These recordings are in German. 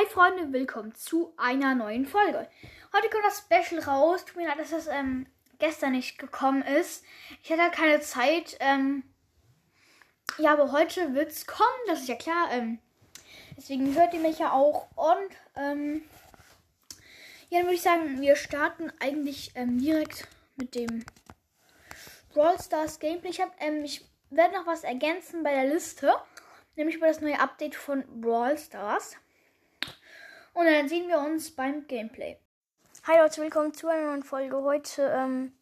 Hi Freunde, willkommen zu einer neuen Folge. Heute kommt das Special raus. Tut mir leid, dass das ähm, gestern nicht gekommen ist. Ich hatte halt keine Zeit. Ähm, ja, aber heute wird es kommen, das ist ja klar. Ähm, deswegen hört ihr mich ja auch. Und ähm, ja, dann würde ich sagen, wir starten eigentlich ähm, direkt mit dem Brawl Stars Gameplay. Ich, hab, ähm, ich werde noch was ergänzen bei der Liste. Nämlich über das neue Update von Brawl Stars. Und dann sehen wir uns beim Gameplay. Hi Leute, willkommen zu einer neuen Folge. Heute ähm,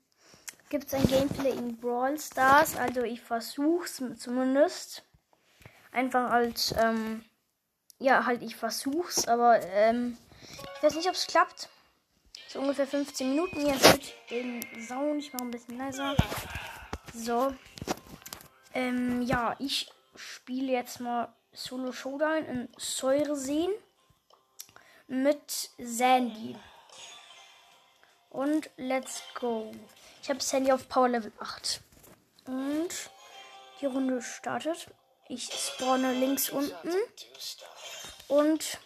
gibt es ein Gameplay in Brawl Stars. Also ich versuche es zumindest. Einfach als, ähm, ja, halt ich versuche es, aber ähm, ich weiß nicht, ob es klappt. So ungefähr 15 Minuten. Jetzt mit den Sound. Ich mache ein bisschen leiser. So. Ähm, ja, ich spiele jetzt mal Solo Showdown in Säureseen mit Sandy. Und let's go. Ich habe Sandy auf Power Level 8. Und die Runde startet. Ich spawne links unten. Und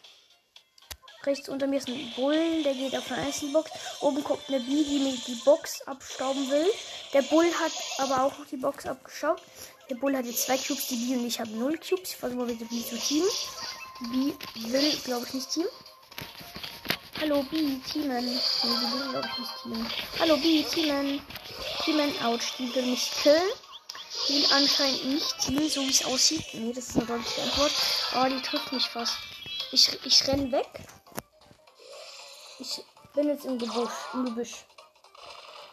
rechts unter mir ist ein Bull, der geht auf eine Einzelbox. Oben kommt eine Bee, die mir die Box abstauben will. Der Bull hat aber auch die Box abgestaubt. Der Bull hat jetzt zwei Cubes, die Bee und ich habe null Cubes. Ich versuche mal wieder Bee zu teamen. Bee will, glaube ich, nicht teamen. Hallo B, Teamen. Nee, die will, glaube ich, nicht teamen. Hallo B, Teamen. Teamen, ouch, die will mich killen. Die will anscheinend nicht teamen, so wie es aussieht. Nee, das ist eine deutliche Antwort. Oh, die trifft mich fast. Ich, ich renn weg. Ich bin jetzt im Gebüsch. Im Gebüsch.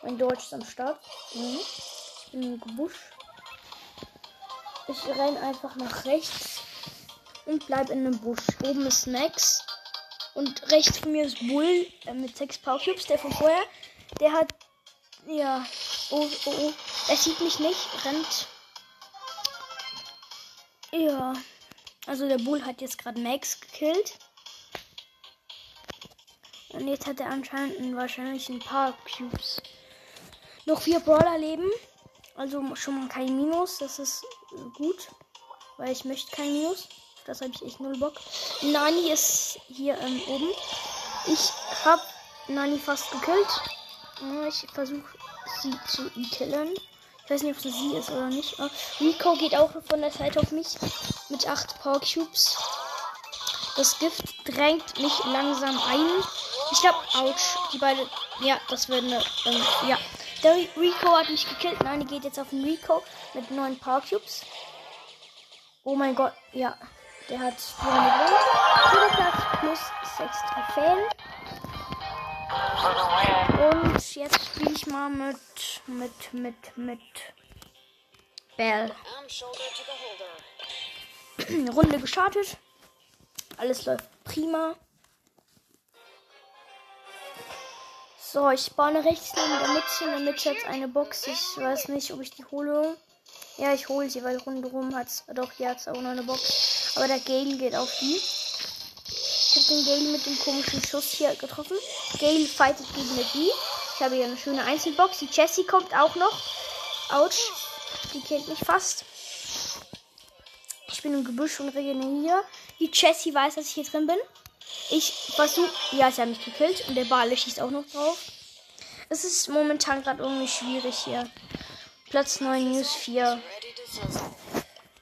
Mein Deutsch ist am Start. Mhm. Ich bin im Gebüsch. Ich renn einfach nach rechts und bleib in einem Busch. Oben ist Max. Und rechts von mir ist Bull äh, mit sechs Power Cubes, der von vorher. Der hat. Ja. Oh, oh, oh. Er sieht mich nicht, rennt. Ja. Also der Bull hat jetzt gerade Max gekillt. Und jetzt hat er anscheinend wahrscheinlich ein paar Cubes. Noch vier Brawler leben. Also schon mal kein Minus. Das ist gut. Weil ich möchte kein Minus. Das habe ich echt null Bock. Nani ist hier ähm, oben. Ich habe Nani fast gekillt. Ich versuche sie zu killen. Ich weiß nicht, ob es sie ist oder nicht. Rico geht auch von der Seite auf mich mit 8 Power Cubes. Das Gift drängt mich langsam ein. Ich glaube, ouch. Die beiden. Ja, das wird eine. Ähm, ja. Der Rico hat mich gekillt. Die geht jetzt auf den Rico mit 9 Power Cubes. Oh mein Gott. Ja. Der hat die Runde gewonnen. Platz plus 6 Trophäen. Und jetzt spiele ich mal mit, mit, mit, mit Bell. Runde gestartet. Alles läuft prima. So, ich spawne rechts neben der Mitte. In der Mitte eine Box. Ich weiß nicht, ob ich die hole. Ja, ich hole sie, weil rundherum hat es. Doch, hier hat es auch noch eine Box. Aber der Gale geht auf die. Ich habe den Gale mit dem komischen Schuss hier getroffen. Gale fightet gegen eine die. Ich habe hier eine schöne Einzelbox. Die Jessie kommt auch noch. Autsch. Die kennt mich fast. Ich bin im Gebüsch und regeneriere. Die Jessie weiß, dass ich hier drin bin. Ich versuche. Ja, sie hat mich gekillt. Und der Ball schießt auch noch drauf. Es ist momentan gerade irgendwie schwierig hier. Platz 9, News 4.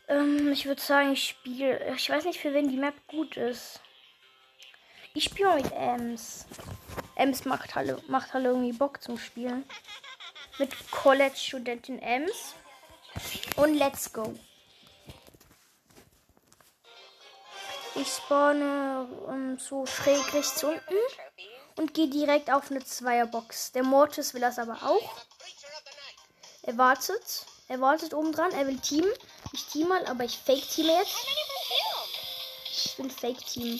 Ähm, ich würde sagen, ich spiele. Ich weiß nicht, für wen die Map gut ist. Ich spiele mit Ems. Ems macht halt, macht halt irgendwie Bock zum Spielen. Mit College-Studentin Ems. Und let's go. Ich spawne um, so schräg rechts unten und gehe direkt auf eine Zweierbox. Der Mortis will das aber auch. Er wartet. Er wartet oben dran. Er will teamen. Ich team mal, aber ich fake team jetzt. Ich will fake team.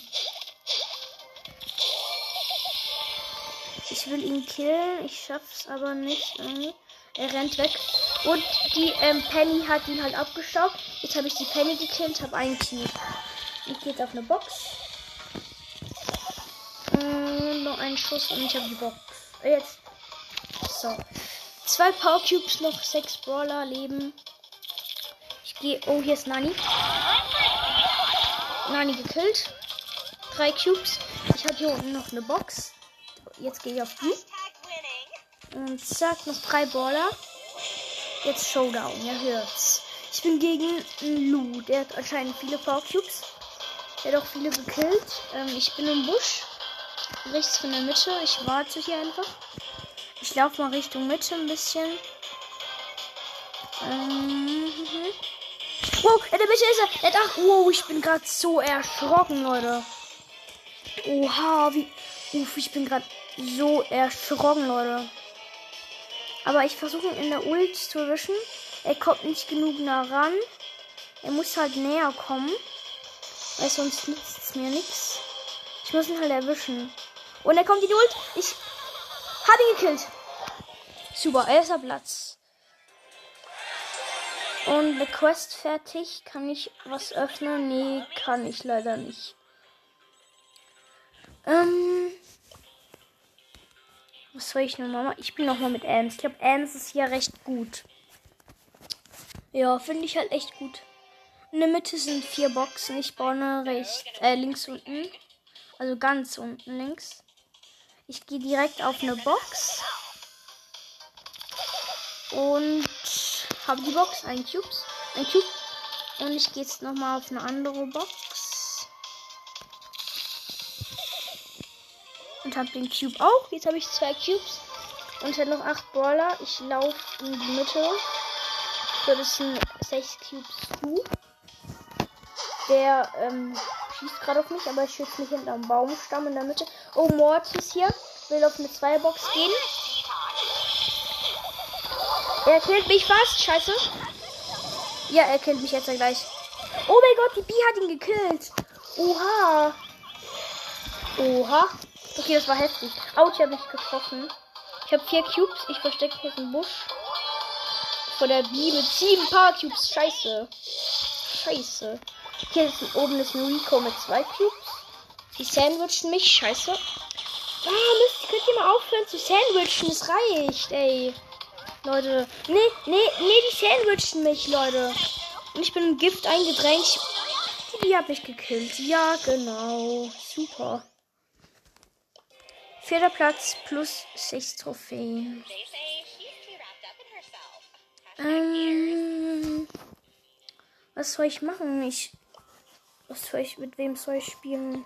Ich will ihn killen. Ich schaff's aber nicht. Er rennt weg. Und die ähm, Penny hat ihn halt abgestaubt. Jetzt habe ich die Penny gekillt, habe einen Cube. Ich gehe jetzt auf eine Box. Und noch einen Schuss und ich habe die Box. Jetzt. So. Zwei Power Cubes, noch sechs Brawler leben. Ich gehe. Oh, hier ist Nani. Nani gekillt. drei Cubes. Ich habe hier unten noch eine Box. Jetzt gehe ich auf die. Und zack, noch drei Baller. Jetzt Showdown, ihr hört's. Ich bin gegen Lu. Der hat anscheinend viele Power Cubes. Der hat auch viele gekillt. Ähm, ich bin im Busch. Rechts von der Mitte. Ich warte hier einfach. Ich laufe mal Richtung Mitte ein bisschen. Ähm, wow, in der Mitte ist er. Er hat wow, ich bin gerade so erschrocken, Leute. Oha, wie. Uff, ich bin gerade so erschrocken, Leute. Aber ich versuche ihn in der Ult zu erwischen. Er kommt nicht genug nah ran. Er muss halt näher kommen. Weil sonst nützt es mir nichts. Ich muss ihn halt erwischen. Und er kommt in die Ult. Ich habe ihn gekillt. Super, erster Platz. Und eine Quest fertig. Kann ich was öffnen? Nee, kann ich leider nicht. Ähm. Was soll ich nochmal machen? Ich spiele nochmal mit Ems. Ich glaube, Ems ist hier recht gut. Ja, finde ich halt echt gut. In der Mitte sind vier Boxen. Ich baue rechts, äh, links unten. Also ganz unten links. Ich gehe direkt auf eine Box. Und habe die Box. Ein Cube. Ein Cube. Und ich gehe jetzt nochmal auf eine andere Box. Und habe den Cube auch. Jetzt habe ich zwei Cubes. Und halt noch acht Brawler. Ich laufe in die Mitte. So, das sind sechs Cubes zu. Der ähm, schießt gerade auf mich, aber ich schütze mich hinter einem Baumstamm in der Mitte. Oh, Mortis hier. Will auf eine Zweierbox gehen. Er killt mich fast. Scheiße. Ja, er killt mich jetzt gleich. Oh mein Gott, die B hat ihn gekillt. Oha. Oha. Okay, das war heftig. Autsch, habe ich getroffen. Ich habe vier Cubes. Ich verstecke mich im Busch. Vor der B mit sieben Power Cubes. Scheiße. Scheiße. Hier ist oben ist ein Rico mit zwei Cubes. Die sandwichen mich. Scheiße. Ah, Mist, könnt ihr mal aufhören zu sandwichen? Es reicht, ey. Leute. Nee, nee, nee, die sandwichen mich, Leute. Und ich bin im Gift eingedrängt. Die, die hat mich gekillt. Ja, genau. Super. Vierter Platz plus sechs Trophäen. Ähm, was soll ich machen? Ich. Was soll ich. Mit wem soll ich spielen?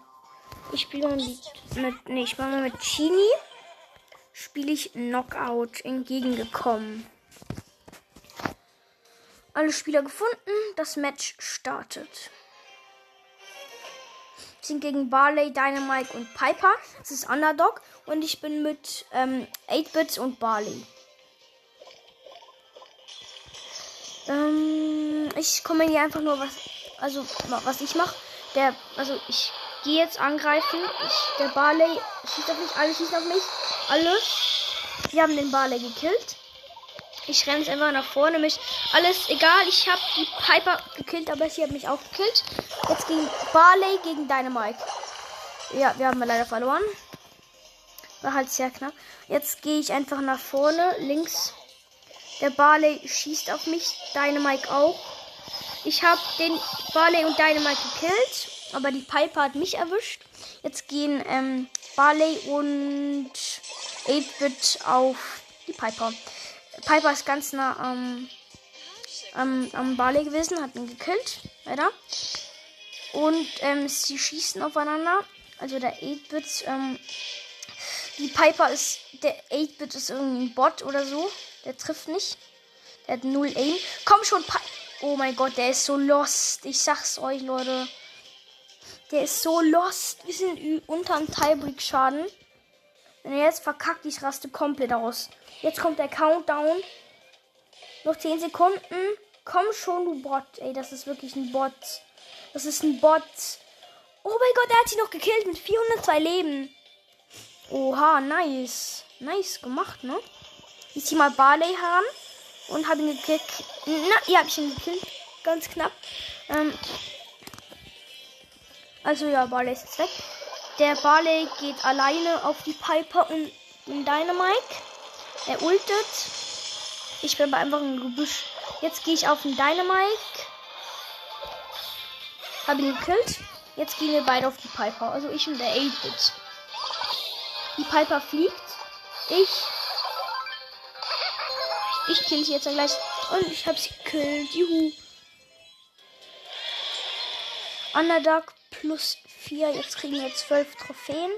Ich spiele mit. Nee, ich mache mit Chini. Spiele ich Knockout entgegengekommen. Alle Spieler gefunden. Das Match startet. Wir sind gegen Barley, Dynamite und Piper. Das ist Underdog. Und ich bin mit ähm, 8-Bits und Barley. Ähm, ich kommentiere einfach nur, was, also, was ich mache. Der, also, ich gehe jetzt angreifen. Ich, der Barley schießt auf mich, alle schießen auf mich. Alle. Wir haben den Barley gekillt. Ich renne jetzt einfach nach vorne. Mich alles egal. Ich habe die Piper gekillt, aber sie hat mich auch gekillt. Jetzt gegen Barley gegen Dynamite. Ja, wir haben leider verloren. War halt sehr knapp. Jetzt gehe ich einfach nach vorne. Links der Barley schießt auf mich. Dynamite auch. Ich habe den Barley und Dynamite gekillt. Aber die Piper hat mich erwischt. Jetzt gehen ähm, Barley und 8-Bit auf die Piper. Piper ist ganz nah am, am, am Barley gewesen, hat ihn gekillt. Leider. Und ähm, sie schießen aufeinander. Also der 8-Bit. Ähm, die Piper ist. Der 8-Bit ist irgendwie ein Bot oder so. Der trifft nicht. Der hat null Aim. Komm schon, Pi Oh mein Gott, der ist so lost. Ich sag's euch, Leute. Der ist so lost. Wir sind unter einem Tiebreak-Schaden. Wenn er jetzt verkackt, ich raste komplett aus. Jetzt kommt der Countdown. Noch 10 Sekunden. Komm schon, du Bot. Ey, das ist wirklich ein Bot. Das ist ein Bot. Oh mein Gott, er hat sie noch gekillt mit 402 Leben. Oha, nice. Nice gemacht, ne? Ich zieh mal Barley heran und habe ihn gekillt. Na, ja, habe ich ihn gekillt. Ganz knapp. Ähm also ja, Barley ist jetzt weg. Der Barley geht alleine auf die Piper und den Dynamite. Er ultet. Ich bin aber einfach im Gebüsch. Jetzt gehe ich auf den Dynamite. Habe ihn gekillt. Jetzt gehen wir beide auf die Piper. Also ich und der 8-Bit. Die Piper fliegt. Ich. Ich kill sie jetzt gleich. Und ich hab sie gekillt. Juhu. Underdark plus 4. Jetzt kriegen wir 12 Trophäen.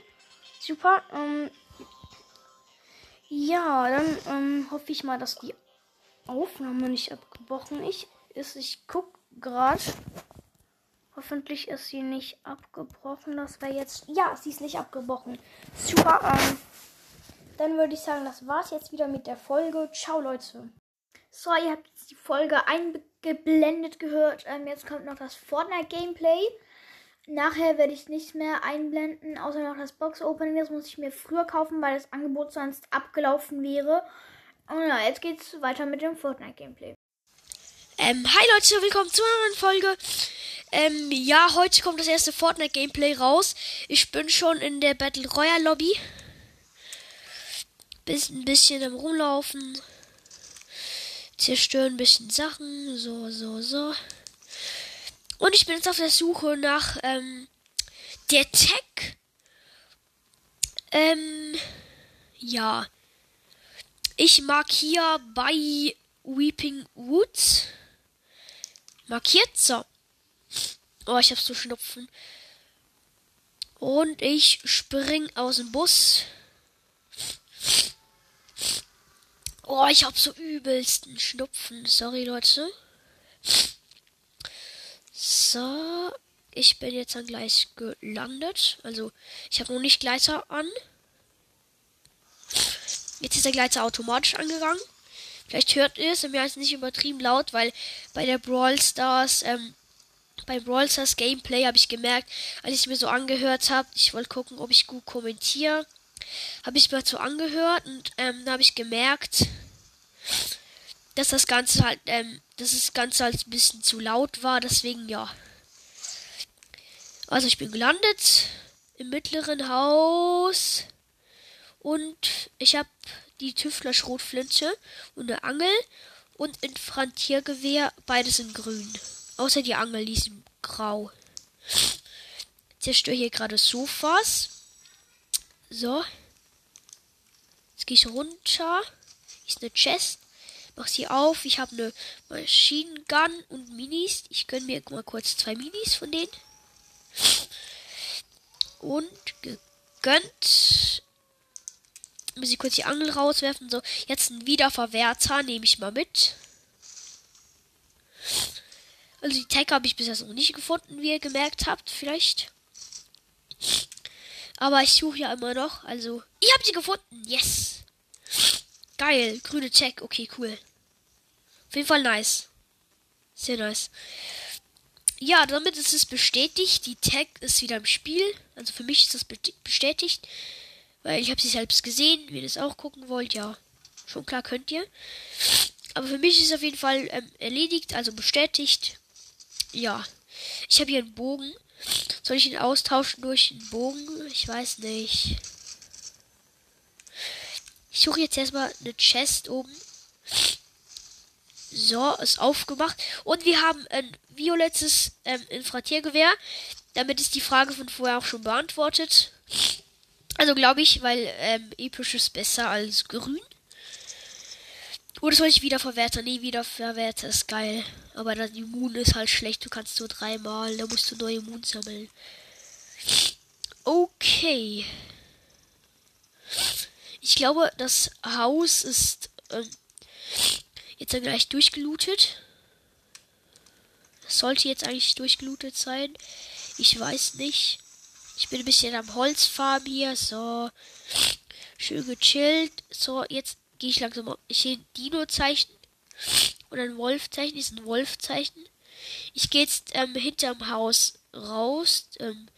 Super. Ähm, ja, dann ähm, hoffe ich mal, dass die Aufnahme nicht abgebrochen ist. Ich guck gerade. Hoffentlich ist sie nicht abgebrochen. Das wäre jetzt. Ja, sie ist nicht abgebrochen. Super. Ähm, dann würde ich sagen, das war's jetzt wieder mit der Folge. Ciao, Leute. So, ihr habt jetzt die Folge eingeblendet gehört. Ähm, jetzt kommt noch das Fortnite-Gameplay. Nachher werde ich nicht mehr einblenden, außer noch das Box-Opening. Das muss ich mir früher kaufen, weil das Angebot sonst abgelaufen wäre. Und ja, jetzt geht's weiter mit dem Fortnite-Gameplay. Ähm, hi Leute, willkommen zu einer neuen Folge. Ähm, ja, heute kommt das erste Fortnite-Gameplay raus. Ich bin schon in der Battle Royale Lobby. Bis ein bisschen am Rumlaufen. Zerstören ein bisschen Sachen. So, so, so. Und ich bin jetzt auf der Suche nach ähm, der Tech. Ähm, ja. Ich markiere bei Weeping Woods. Markiert so. Oh, ich hab so Schnupfen. Und ich spring aus dem Bus. Oh, ich hab so übelsten Schnupfen. Sorry, Leute. So, ich bin jetzt dann gleich gelandet. Also, ich habe noch nicht Gleiter an. Jetzt ist der Gleiter automatisch angegangen. Vielleicht hört ihr es, mir ist nicht übertrieben laut, weil bei der Brawl Stars, ähm, bei Brawl Stars Gameplay habe ich gemerkt, als ich mir so angehört habe, ich wollte gucken, ob ich gut kommentiere, habe ich mir so angehört und ähm, da habe ich gemerkt, dass das Ganze halt, ähm, dass das Ganze halt ein bisschen zu laut war, deswegen ja. Also ich bin gelandet im mittleren Haus und ich habe die Tüftler Schrotflinte und eine Angel und ein Frantiergewehr, beides in grün. Außer die Angel, die ist in grau. Zerstöre hier gerade Sofas. So. Jetzt gehe ich runter. Ist eine Chest. Mach sie auf. Ich habe eine Machine Gun und Minis. Ich gönne mir mal kurz zwei Minis von denen. Und gegönnt. Muss ich kurz die Angel rauswerfen. So, jetzt ein Wiederverwerter nehme ich mal mit. Also die Tech habe ich bis jetzt noch nicht gefunden, wie ihr gemerkt habt, vielleicht. Aber ich suche ja immer noch. Also, ich habe sie gefunden. Yes. Geil, grüne Check. Okay, cool. Auf jeden Fall nice. Sehr nice. Ja, damit ist es bestätigt. Die Tag ist wieder im Spiel. Also für mich ist das bestätigt. Weil ich habe sie selbst gesehen. Wenn ihr das auch gucken wollt, ja. Schon klar könnt ihr. Aber für mich ist es auf jeden Fall ähm, erledigt, also bestätigt. Ja. Ich habe hier einen Bogen. Soll ich ihn austauschen durch einen Bogen? Ich weiß nicht. Ich suche jetzt erstmal eine Chest oben. So, ist aufgemacht. Und wir haben ein violettes ähm, Infratiergewehr. Damit ist die Frage von vorher auch schon beantwortet. Also glaube ich, weil ähm, episch ist besser als grün. Oder soll ich wiederverwerten? Nee, wiederverwerten ist geil. Aber das Immun ist halt schlecht. Du kannst nur dreimal. Da musst du neue Immun sammeln. Okay. Ich glaube, das Haus ist ähm, jetzt gleich durchgelootet. Sollte jetzt eigentlich durchgelootet sein. Ich weiß nicht. Ich bin ein bisschen am Holzfarben hier. So. Schön gechillt. So, jetzt gehe ich langsam auf. Ich sehe ein Dino-Zeichen. Und ein Wolf-Zeichen. Ist ein Wolf-Zeichen. Ich gehe jetzt ähm, hinterm Haus raus. Ähm,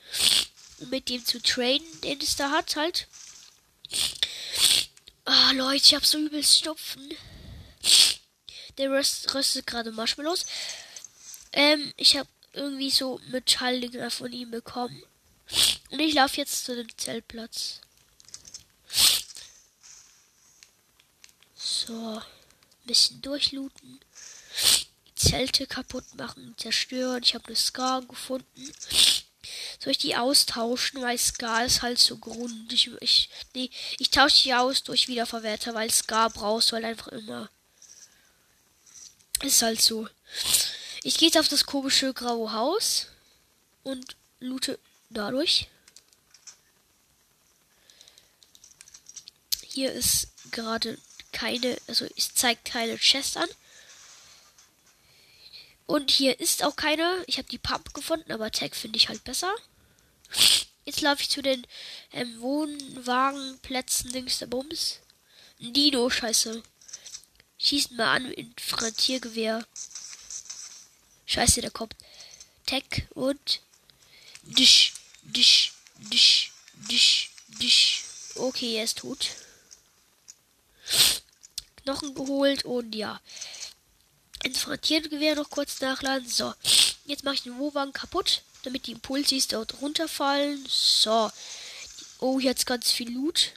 um mit dem zu trainen, den es da hat, halt. Oh, Leute, ich hab so übelst Stopfen. Der röst, röstet gerade Marshmallows. Ähm, ich habe irgendwie so Metalldinger von ihm bekommen. Und ich laufe jetzt zu dem Zeltplatz. So. Ein bisschen durchlooten. Die Zelte kaputt machen, zerstören. Ich habe eine Scar gefunden. Soll ich die austauschen, weil Scar ist halt so Grund. Ich, ich, nee, ich tausche die aus durch Wiederverwerter, weil Scar brauchst du halt einfach immer. Ist halt so. Ich gehe jetzt auf das komische graue Haus und loote dadurch. Hier ist gerade keine, also es zeigt keine Chest an. Und hier ist auch keine. Ich habe die Pump gefunden, aber Tag finde ich halt besser. Jetzt laufe ich zu den ähm, Wohnwagenplätzen links der Bums. Dino, scheiße. Schießt mal an mit Infrantiergewehr. Scheiße, der kommt. Tech und Disch, Disch, Disch, Disch, Disch. Okay, er ist tot. Knochen geholt und ja. Infrantiergewehr noch kurz nachladen. So. Jetzt mache ich den Wohnwagen kaputt, damit die Impulsis dort runterfallen. So. Oh, jetzt ganz viel Loot.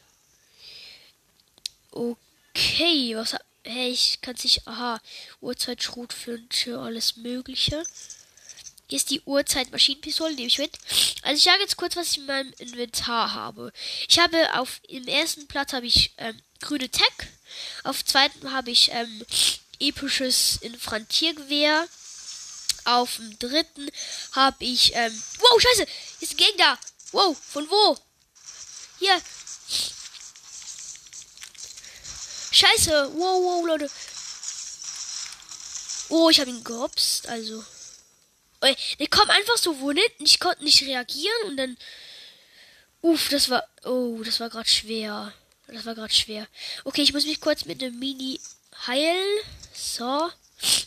Okay, was hey, ich kann sich, aha, Uhrzeit, Schrotflinte, alles Mögliche. Hier ist die Uhrzeit Maschinenpistole, nehme ich mit. Also ich sage jetzt kurz, was ich in meinem Inventar habe. Ich habe auf im ersten Platz habe ich ähm, grüne Tech. Auf zweiten habe ich ähm, episches Infrantiergewehr. Auf dem dritten habe ich ähm, wow Scheiße, ist ein Gegner. Wow, von wo? Hier, Scheiße. Wow, wow, Leute. Oh, ich habe ihn gehopst. Also. Der kommt einfach so wohl hinten. Ich konnte nicht reagieren und dann. Uff, das war. Oh, das war gerade schwer. Das war gerade schwer. Okay, ich muss mich kurz mit einem Mini heilen. So.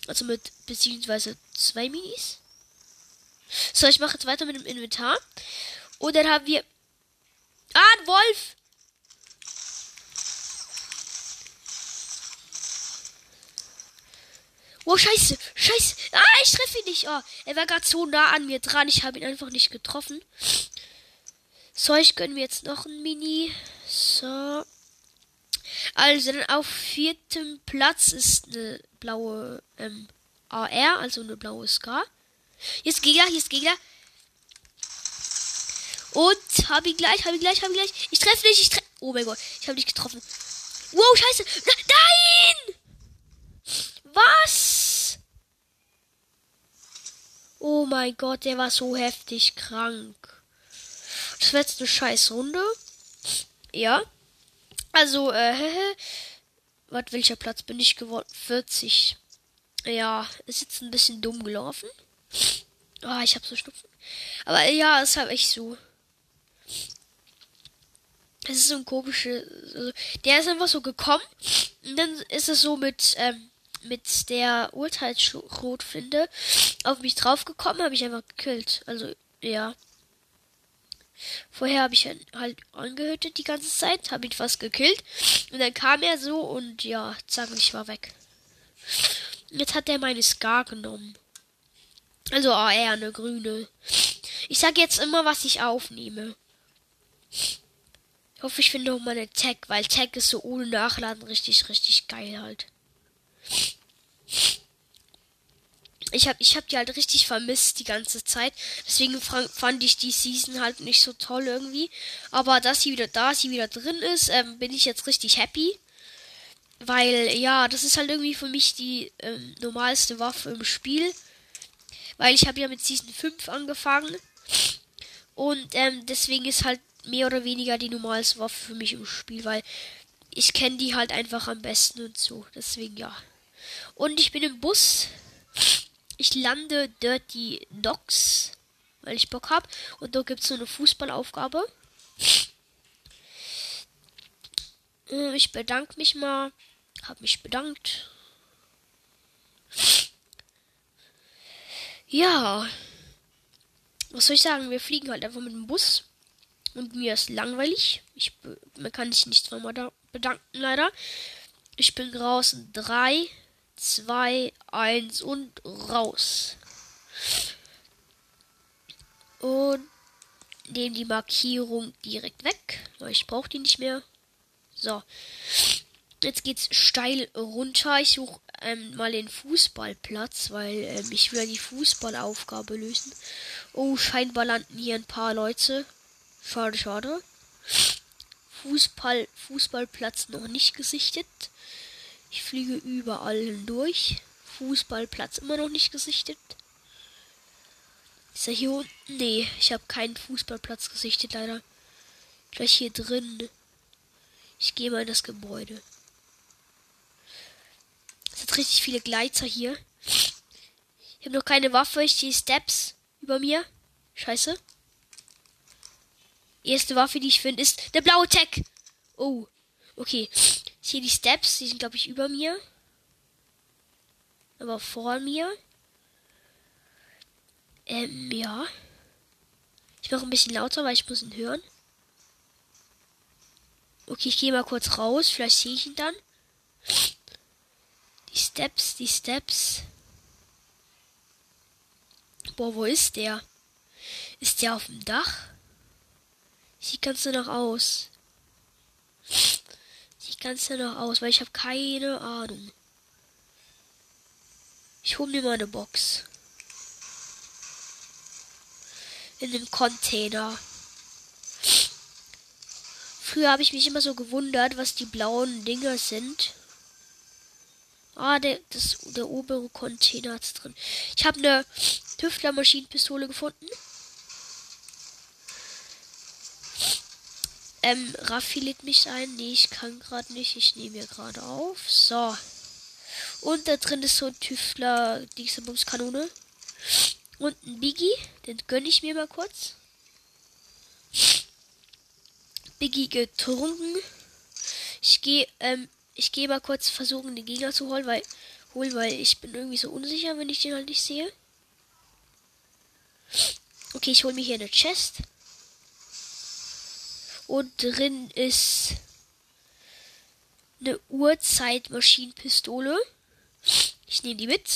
Also mit beziehungsweise zwei Minis. So, ich mache jetzt weiter mit dem Inventar. Und dann haben wir. Ah, ein Wolf! Oh, scheiße. Scheiße. Ah, ich treffe ihn nicht. Oh, er war gerade so nah an mir dran. Ich habe ihn einfach nicht getroffen. So, ich gönne mir jetzt noch ein Mini. So. Also, dann auf viertem Platz ist eine blaue ähm, AR, also eine blaue. Hier ist Gegner, ist Gegner. Und habe ihn gleich, habe ihn gleich, habe ihn gleich. Ich treffe nicht, ich treffe. Oh mein Gott, ich habe dich getroffen. Wow, scheiße. Nein! Was? Oh mein Gott, der war so heftig krank. Das wird jetzt eine scheiß Runde. Ja. Also, äh, was, welcher Platz bin ich geworden? 40. Ja, ist jetzt ein bisschen dumm gelaufen. Ah, oh, ich hab so Schnupfen. Aber ja, ist halt echt so. Es ist so ein komischer. Also, der ist einfach so gekommen. Und dann ist es so mit, ähm, mit der Urteilsschrotflinte auf mich draufgekommen, habe ich einfach gekillt. Also, ja. Vorher habe ich halt angehütet die ganze Zeit, habe ihn fast gekillt. Und dann kam er so und ja, zack, ich war weg. Jetzt hat er meine Scar genommen. Also AR, ah, eine grüne. Ich sage jetzt immer, was ich aufnehme. Ich hoffe, ich finde auch meine Tag, weil Tag ist so ohne Nachladen richtig, richtig geil halt. Ich habe ich hab die halt richtig vermisst die ganze Zeit. Deswegen fand ich die Season halt nicht so toll irgendwie. Aber dass sie wieder da, sie wieder drin ist, ähm, bin ich jetzt richtig happy. Weil, ja, das ist halt irgendwie für mich die ähm, normalste Waffe im Spiel. Weil ich habe ja mit Season 5 angefangen. Und ähm, deswegen ist halt mehr oder weniger die normalste Waffe für mich im Spiel. Weil ich kenne die halt einfach am besten und so. Deswegen ja. Und ich bin im Bus. Ich lande Dirty Docks, weil ich Bock habe. Und da gibt es so eine Fußballaufgabe. Äh, ich bedanke mich mal. Hab mich bedankt. Ja. Was soll ich sagen? Wir fliegen halt einfach mit dem Bus. Und mir ist langweilig. Ich, man kann sich nicht zweimal bedanken, leider. Ich bin draußen. Drei, 2, 1 und raus. Und nehme die Markierung direkt weg, ich brauche die nicht mehr. So. Jetzt geht's steil runter. Ich suche ähm, mal den Fußballplatz, weil ähm, ich will ja die Fußballaufgabe lösen. Oh, scheinbar landen hier ein paar Leute. Schade, schade. Fußball, Fußballplatz noch nicht gesichtet. Ich fliege überall hindurch. Fußballplatz immer noch nicht gesichtet. Ist er hier unten? Nee, ich habe keinen Fußballplatz gesichtet, leider. Gleich hier drin. Ich gehe mal in das Gebäude. Es sind richtig viele Gleiter hier. Ich habe noch keine Waffe. Ich sehe Steps über mir. Scheiße. Erste Waffe, die ich finde, ist der blaue Tech. Oh. Okay. Sehe die Steps. Die sind, glaube ich, über mir. Aber vor mir. Ähm, ja. Ich mache ein bisschen lauter, weil ich muss ihn hören. Okay, ich gehe mal kurz raus. Vielleicht sehe ich ihn dann. Die Steps, die Steps. Boah, wo ist der? Ist der auf dem Dach? Sieht ganz danach aus. Sieht ganz danach aus, weil ich habe keine Ahnung. Ich hole mir mal eine Box. In dem Container. Früher habe ich mich immer so gewundert, was die blauen Dinger sind. Ah, der, das, der obere Container ist drin. Ich habe eine Tüftler-Maschinenpistole gefunden. Ähm, Raffi lädt mich ein. Nee, ich kann gerade nicht. Ich nehme hier gerade auf. So. Und da drin ist so ein Tüftler, diese Bumskanone. Und ein Biggie. Den gönne ich mir mal kurz. Biggie getrunken. Ich gehe, ähm, ich gehe mal kurz versuchen, den Gegner zu holen, weil, holen, weil ich bin irgendwie so unsicher, wenn ich den halt nicht sehe. Okay, ich hole mir hier eine Chest. Und drin ist eine Uhrzeitmaschinenpistole. Ich nehme die mit.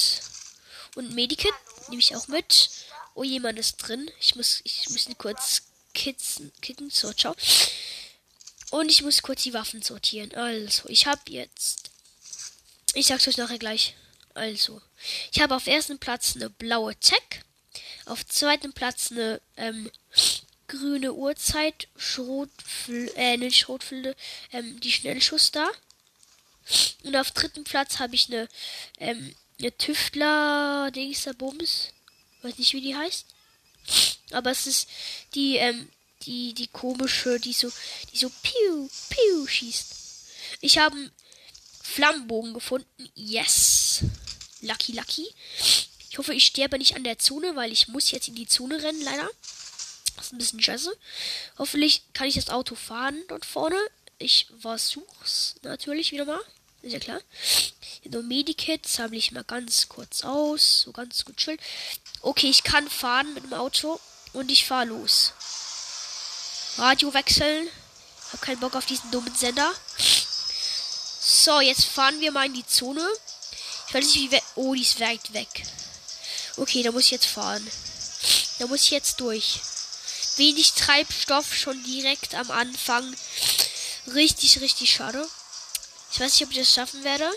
Und Medikit nehme ich auch mit. Oh, jemand ist drin. Ich muss, ich muss kurz kitzen, kicken. So, ciao. Und ich muss kurz die Waffen sortieren. Also, ich habe jetzt. Ich sag's euch nachher gleich. Also, ich habe auf ersten Platz eine blaue Tech. Auf zweiten Platz eine ähm, grüne Uhrzeit, Schrotfl äh, nicht Schrotflinte, ähm, die Schnellschuss da. Und auf dritten Platz habe ich eine, ähm, eine Tüftler Dingster Bums. Weiß nicht, wie die heißt. Aber es ist die, ähm, die, die komische, die so, die so piu, piu schießt. Ich habe einen Flammenbogen gefunden. Yes. Lucky, lucky. Ich hoffe, ich sterbe nicht an der Zone, weil ich muss jetzt in die Zone rennen, leider. Das ist ein bisschen scheiße. Hoffentlich kann ich das Auto fahren dort vorne. Ich versuch's natürlich wieder mal. Ist ja klar. Hier Medikit sammle ich mal ganz kurz aus. So ganz gut chill. Okay, ich kann fahren mit dem Auto. Und ich fahre los. Radio wechseln. Hab keinen Bock auf diesen dummen Sender. So, jetzt fahren wir mal in die Zone. Ich weiß nicht, wie weit. Oh, die ist weit weg. Okay, da muss ich jetzt fahren. Da muss ich jetzt durch. Wenig Treibstoff schon direkt am Anfang. Richtig, richtig schade. Ich weiß nicht, ob ich das schaffen werde.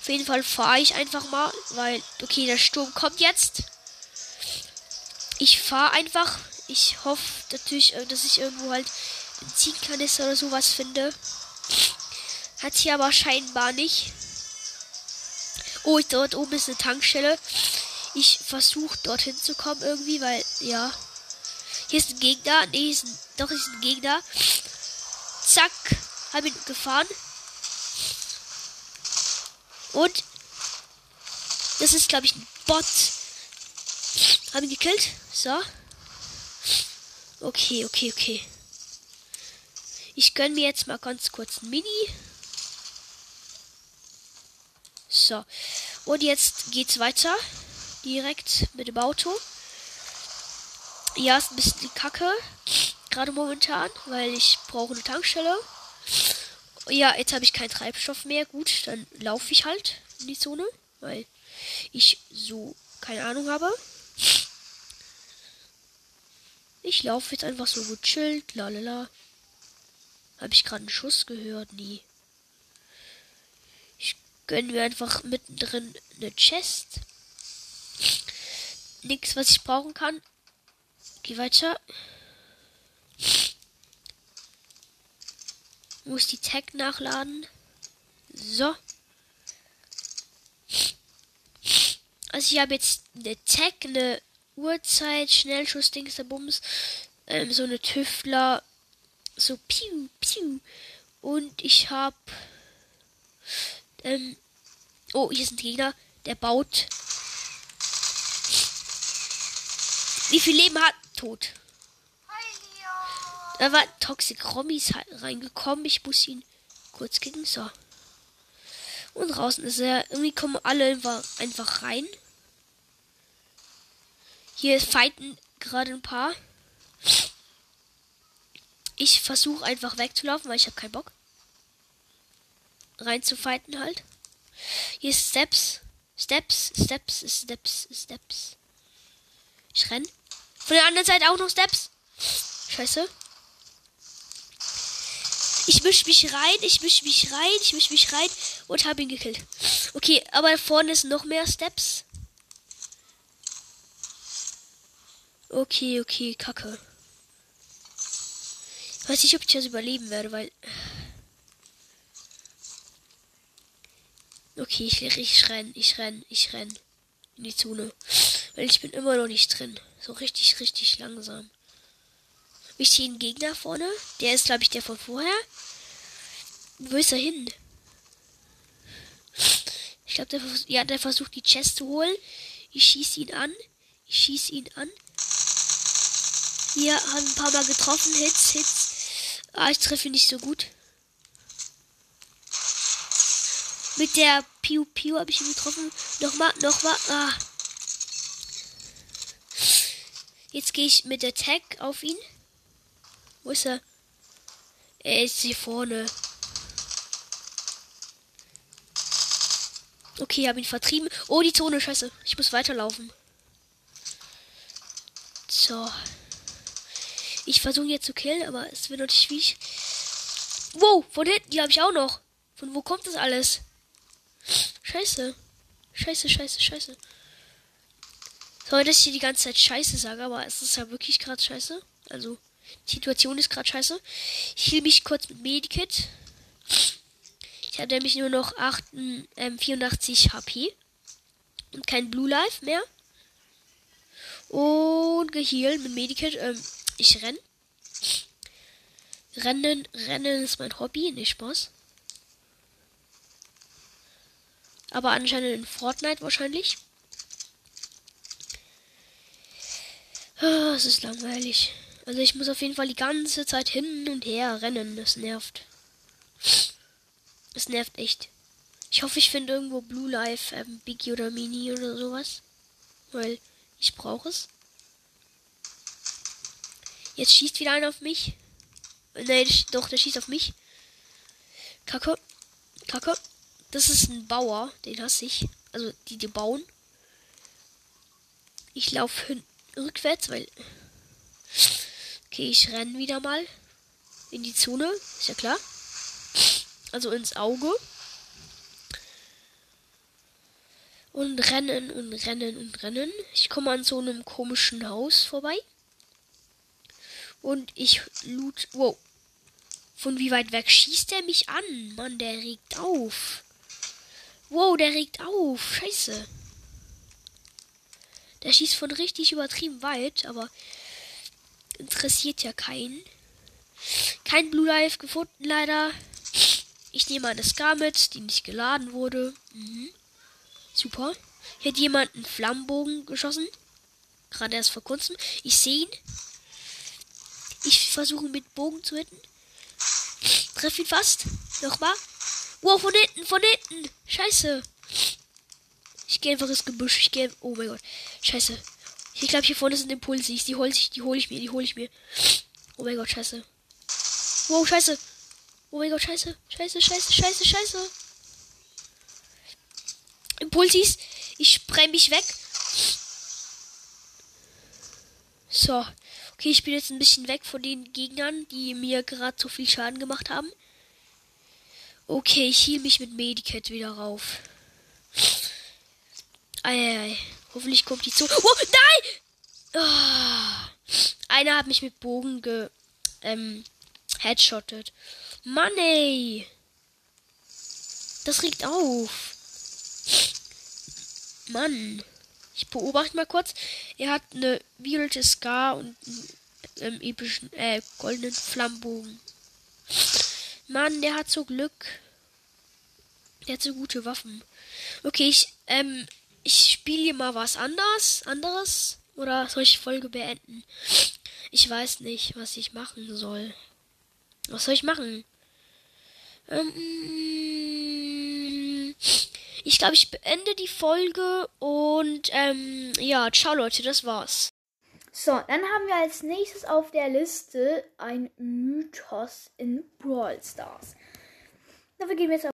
Auf jeden Fall fahre ich einfach mal, weil, okay, der Sturm kommt jetzt. Ich fahre einfach. Ich hoffe natürlich, äh, dass ich irgendwo halt Benzinkanister oder sowas finde. Hat hier aber scheinbar nicht. Oh, dort oben ist eine Tankstelle. Ich versuche dorthin zu kommen irgendwie, weil, ja. Hier ist ein Gegner. Nee, ist ein, doch, ist ein Gegner. Zack. Hab ihn gefahren. Und das ist, glaube ich, ein Bot. Hab ihn gekillt. So. Okay, okay, okay. Ich gönn mir jetzt mal ganz kurz ein Mini. So. Und jetzt geht's weiter. Direkt mit dem Auto. Ja, ist ein bisschen kacke. Gerade momentan, weil ich brauche eine Tankstelle. Ja, jetzt habe ich keinen Treibstoff mehr. Gut, dann laufe ich halt in die Zone, weil ich so keine Ahnung habe. Ich laufe jetzt einfach so gechillt, lalala. Habe ich gerade einen Schuss gehört? Nie. Ich gönnen wir einfach mittendrin eine Chest. Nichts, was ich brauchen kann. Geh weiter. Muss die Tag nachladen. So. Also ich habe jetzt eine Tag, eine Uhrzeit, Schnellschuss, Dings, der Bums, ähm, so eine Tüftler, so piu, piu. Und ich habe, ähm, oh, hier ist ein Gegner, der baut. Wie viel Leben hat? Tot. Da war Toxic Rommis reingekommen. Ich muss ihn kurz kicken. So. Und draußen ist er. Irgendwie kommen alle einfach rein. Hier fighten gerade ein paar. Ich versuche einfach wegzulaufen, weil ich habe keinen Bock. Rein zu fighten halt. Hier ist Steps. Steps, Steps, Steps, Steps. Ich renn. Von der anderen Seite auch noch Steps. Scheiße. Ich misch mich rein, ich misch mich rein, ich misch mich rein und habe ihn gekillt. Okay, aber vorne ist noch mehr Steps. Okay, okay, kacke. Ich weiß nicht, ob ich das überleben werde, weil. Okay, ich, ich renn, ich renn, ich renn in die Zone. Weil ich bin immer noch nicht drin. So richtig, richtig langsam. Ich sehe einen Gegner vorne. Der ist, glaube ich, der von vorher. Wo ist er hin? Ich glaube, der, ja, der versucht die Chest zu holen. Ich schieße ihn an. Ich schieße ihn an. Hier haben ein paar Mal getroffen. Hits, Hits. Ah, ich treffe ihn nicht so gut. Mit der Piu Piu habe ich ihn getroffen. Nochmal, nochmal. Ah. Jetzt gehe ich mit der Tag auf ihn. Wo ist er? Er ist hier vorne. Okay, habe ihn vertrieben. Oh, die Zone, scheiße. Ich muss weiterlaufen. So. Ich versuche jetzt zu killen, aber es wird natürlich schwierig. Wow, von hinten, die habe ich auch noch. Von wo kommt das alles? Scheiße. Scheiße, scheiße, scheiße. Sorry, dass ich hier die ganze Zeit Scheiße sage, aber es ist ja wirklich gerade scheiße. Also, die Situation ist gerade scheiße. Ich heal mich kurz mit Medikit. Ich habe nämlich nur noch 8, ähm, 84 HP. Und kein Blue Life mehr. Und gehealt mit Medikit. Ähm, ich renn. Rennen, rennen ist mein Hobby, nicht Spaß. Aber anscheinend in Fortnite wahrscheinlich. Oh, es ist langweilig. Also ich muss auf jeden Fall die ganze Zeit hin und her rennen. Das nervt. Das nervt echt. Ich hoffe, ich finde irgendwo Blue Life, ähm, Biggie oder Mini oder sowas. Weil ich brauche es. Jetzt schießt wieder einer auf mich. Nein, doch, der schießt auf mich. Kacke. Kacke. Das ist ein Bauer, den hasse ich. Also, die, die bauen. Ich laufe rückwärts, weil. Okay, ich renne wieder mal in die Zone. Ist ja klar. Also ins Auge. Und rennen und rennen und rennen. Ich komme an so einem komischen Haus vorbei. Und ich loot. Wow. Von wie weit weg schießt er mich an? Mann, der regt auf. Wow, der regt auf. Scheiße. Der schießt von richtig übertrieben weit, aber interessiert ja keinen. Kein Blue Life gefunden, leider. Ich nehme eine Scar mit, die nicht geladen wurde. Mhm. Super. Hier hat jemand einen Flammenbogen geschossen. Gerade erst vor kurzem. Ich sehe ihn. Ich versuche mit Bogen zu hitten. Treff ihn fast. Nochmal. Wow, von hinten, von hinten. Scheiße. Ich gehe einfach ins Gebüsch. Ich gehe. Oh mein Gott. Scheiße. Ich glaube, hier vorne sind Impulse. Die hole ich, die hole ich mir, die hole ich mir. Oh mein Gott, scheiße. Wow, scheiße. Oh mein Gott, scheiße. Scheiße, scheiße, scheiße, scheiße. Impulsis. Ich spreng mich weg. So. Okay, ich bin jetzt ein bisschen weg von den Gegnern, die mir gerade so viel Schaden gemacht haben. Okay, ich hiel mich mit Medikit wieder rauf. Eieiei. Hoffentlich kommt die zu. Oh, nein! Ah. einer hat mich mit Bogen ge ähm, headshottet. Mann, ey. Das regt auf. Mann. Ich beobachte mal kurz. Er hat eine violette Scar und einen ähm, epischen, äh, goldenen Flammenbogen. Mann, der hat so Glück. Der hat so gute Waffen. Okay, ich, ähm, ich spiele hier mal was anders, anderes. Oder soll ich Folge beenden? Ich weiß nicht, was ich machen soll. Was soll ich machen? Ähm, ich glaube, ich beende die Folge und ähm, ja, ciao Leute, das war's. So, dann haben wir als nächstes auf der Liste ein Mythos in Brawl Stars. Dafür gehen wir jetzt auf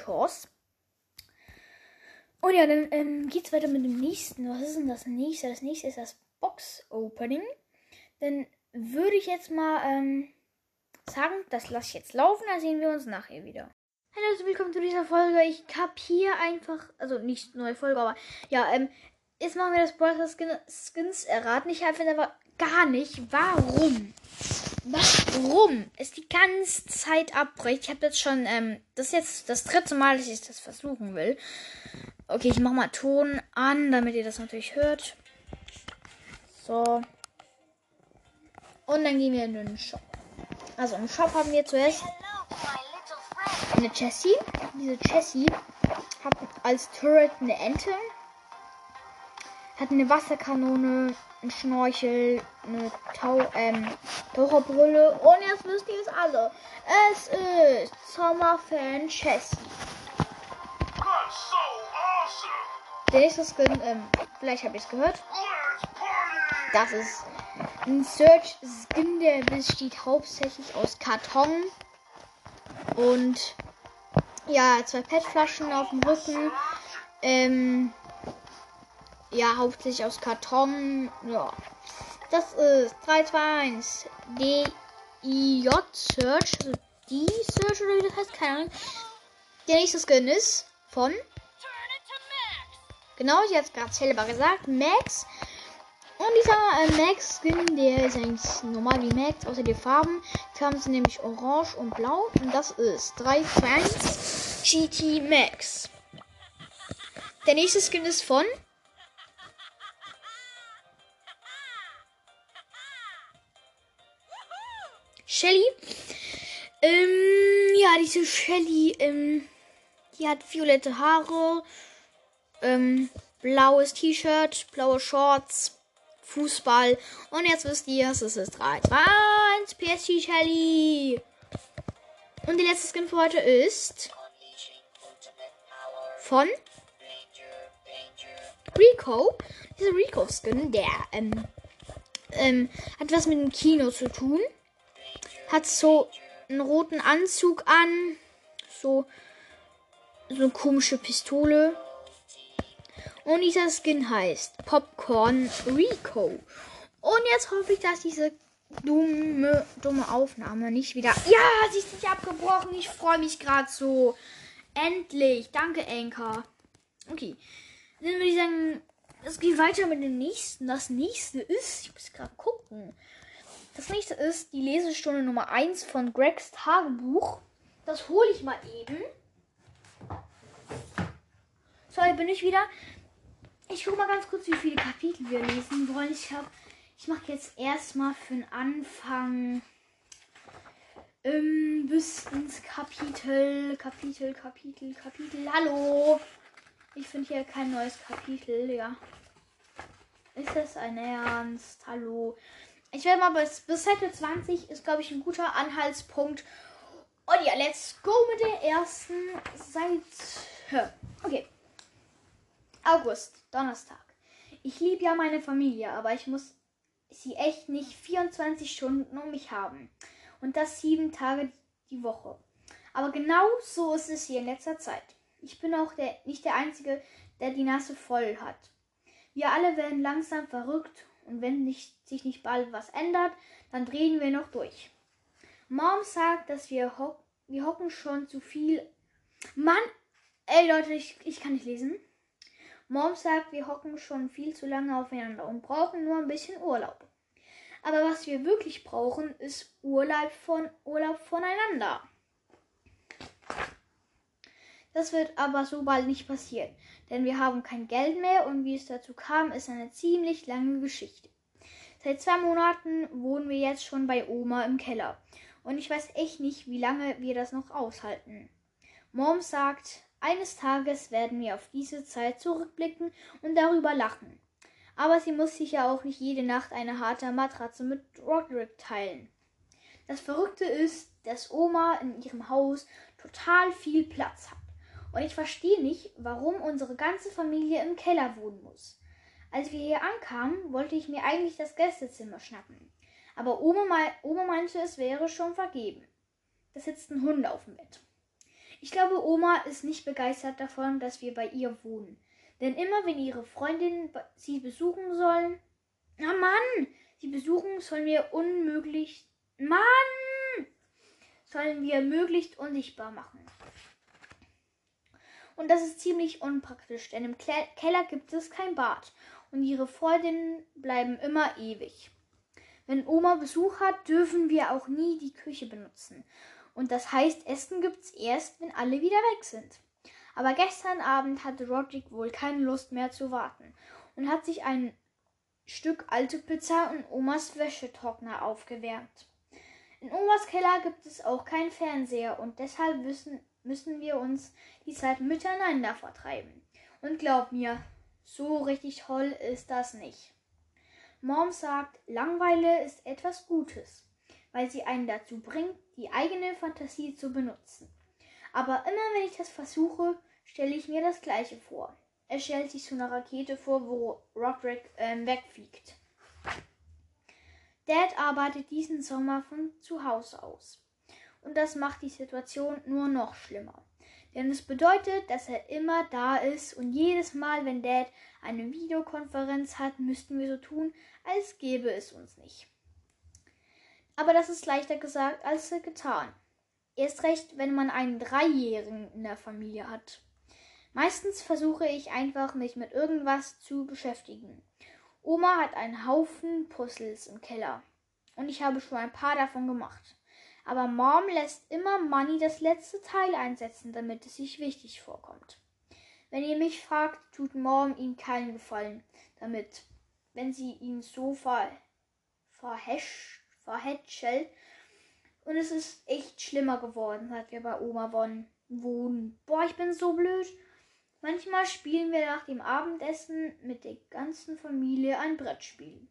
Mythos. Und ja, dann ähm, geht's weiter mit dem nächsten. Was ist denn das nächste? Das nächste ist das Box Opening. Dann würde ich jetzt mal ähm, sagen, das lasse ich jetzt laufen, dann sehen wir uns nachher wieder. Hallo, also willkommen zu dieser Folge. Ich habe hier einfach, also nicht neue Folge, aber ja, ähm, jetzt machen wir das Brawler Skins erraten. Ich habe aber gar nicht, warum warum es die ganze Zeit abbricht. Ich habe jetzt schon, ähm, das ist jetzt das dritte Mal, dass ich das versuchen will. Okay, ich mache mal Ton an, damit ihr das natürlich hört. So. Und dann gehen wir in den Shop. Also im Shop haben wir zuerst eine Jessie. Diese Jessie hat als Turret eine Ente. Hat eine Wasserkanone, ein Schnorchel, eine Tau ähm, Taucherbrille und jetzt wisst ihr es alle. Es ist Sommerfan Chessie. Der nächste Skin, ähm, vielleicht habt ihr es gehört. Das ist ein Search Skin, der besteht hauptsächlich aus Karton und ja, zwei PET-Flaschen auf dem Rücken. Ähm, ja, hauptsächlich aus Karton. Ja. Das ist 321 DIJ Search. Also die Search oder wie das heißt, keine Ahnung. Der nächste Skin ist von. Genau, ich habe es gerade selber gesagt. Max. Und dieser äh, Max-Skin, der ist eigentlich normal wie Max, außer die Farben. Die Farben sind nämlich orange und blau. Und das ist 321 GT Max. Der nächste Skin ist von Shelly. Ähm, ja, diese Shelly, ähm, die hat violette Haare, ähm, blaues T-Shirt, blaue Shorts, Fußball. Und jetzt wisst ihr, es ist 3, 2, 1, PSG Shelly. Und der letzte Skin für heute ist von Rico. Dieser Rico-Skin, der ähm, ähm, hat was mit dem Kino zu tun hat so einen roten Anzug an. So, so eine komische Pistole. Und dieser Skin heißt Popcorn Rico. Und jetzt hoffe ich, dass diese dumme, dumme Aufnahme nicht wieder. Ja, sie ist nicht abgebrochen. Ich freue mich gerade so. Endlich. Danke, Anker. Okay. Dann würde ich sagen, es geht weiter mit dem nächsten. Das nächste ist, ich muss gerade gucken. Das nächste ist die Lesestunde Nummer 1 von Gregs Tagebuch. Das hole ich mal eben. So, hier bin ich wieder. Ich gucke mal ganz kurz, wie viele Kapitel wir lesen wollen. Ich habe, ich mache jetzt erstmal für den Anfang ähm, bis ins Kapitel, Kapitel, Kapitel, Kapitel. Hallo. Ich finde hier kein neues Kapitel, ja. Ist das ein Ernst? Hallo. Ich werde mal bis, bis Seite 20 ist, glaube ich, ein guter Anhaltspunkt. Und ja, let's go mit der ersten Seite. Okay. August, Donnerstag. Ich liebe ja meine Familie, aber ich muss sie echt nicht 24 Stunden um mich haben. Und das sieben Tage die Woche. Aber genau so ist es hier in letzter Zeit. Ich bin auch der, nicht der Einzige, der die Nase voll hat. Wir alle werden langsam verrückt und wenn nicht, sich nicht bald was ändert, dann drehen wir noch durch. Mom sagt, dass wir, ho wir hocken schon zu viel. Mann! Ey Leute, ich, ich kann nicht lesen. Mom sagt, wir hocken schon viel zu lange aufeinander und brauchen nur ein bisschen Urlaub. Aber was wir wirklich brauchen, ist Urlaub von Urlaub voneinander. Das wird aber so bald nicht passieren, denn wir haben kein Geld mehr und wie es dazu kam, ist eine ziemlich lange Geschichte. Seit zwei Monaten wohnen wir jetzt schon bei Oma im Keller und ich weiß echt nicht, wie lange wir das noch aushalten. Mom sagt, eines Tages werden wir auf diese Zeit zurückblicken und darüber lachen. Aber sie muss sich ja auch nicht jede Nacht eine harte Matratze mit Roderick teilen. Das Verrückte ist, dass Oma in ihrem Haus total viel Platz hat. Und ich verstehe nicht, warum unsere ganze Familie im Keller wohnen muss. Als wir hier ankamen, wollte ich mir eigentlich das Gästezimmer schnappen. Aber Oma, Oma meinte, es wäre schon vergeben. Da sitzt ein Hund auf dem Bett. Ich glaube, Oma ist nicht begeistert davon, dass wir bei ihr wohnen. Denn immer wenn ihre Freundinnen sie besuchen sollen. Na Mann! Sie besuchen sollen wir unmöglich. Mann! Sollen wir möglichst unsichtbar machen. Und das ist ziemlich unpraktisch, denn im Keller gibt es kein Bad und ihre Freundinnen bleiben immer ewig. Wenn Oma Besuch hat, dürfen wir auch nie die Küche benutzen. Und das heißt, Essen gibt's erst, wenn alle wieder weg sind. Aber gestern Abend hatte Roderick wohl keine Lust mehr zu warten und hat sich ein Stück alte Pizza und Omas Wäschetrockner aufgewärmt. In Omas Keller gibt es auch keinen Fernseher und deshalb müssen, müssen wir uns die Zeit miteinander vertreiben. Und glaub mir, so richtig toll ist das nicht. Mom sagt, Langweile ist etwas Gutes, weil sie einen dazu bringt, die eigene Fantasie zu benutzen. Aber immer wenn ich das versuche, stelle ich mir das Gleiche vor. Er stellt sich so eine Rakete vor, wo Roderick äh, wegfliegt. Dad arbeitet diesen Sommer von zu Hause aus. Und das macht die Situation nur noch schlimmer. Denn es bedeutet, dass er immer da ist und jedes Mal, wenn Dad eine Videokonferenz hat, müssten wir so tun, als gäbe es uns nicht. Aber das ist leichter gesagt als getan. Erst recht, wenn man einen Dreijährigen in der Familie hat. Meistens versuche ich einfach, mich mit irgendwas zu beschäftigen. Oma hat einen Haufen Puzzles im Keller. Und ich habe schon ein paar davon gemacht. Aber Mom lässt immer Money das letzte Teil einsetzen, damit es sich wichtig vorkommt. Wenn ihr mich fragt, tut Mom ihm keinen Gefallen damit, wenn sie ihn so verhätschelt. Und es ist echt schlimmer geworden, seit wir bei Oma wohnen. Boah, ich bin so blöd. Manchmal spielen wir nach dem Abendessen mit der ganzen Familie ein Brettspiel.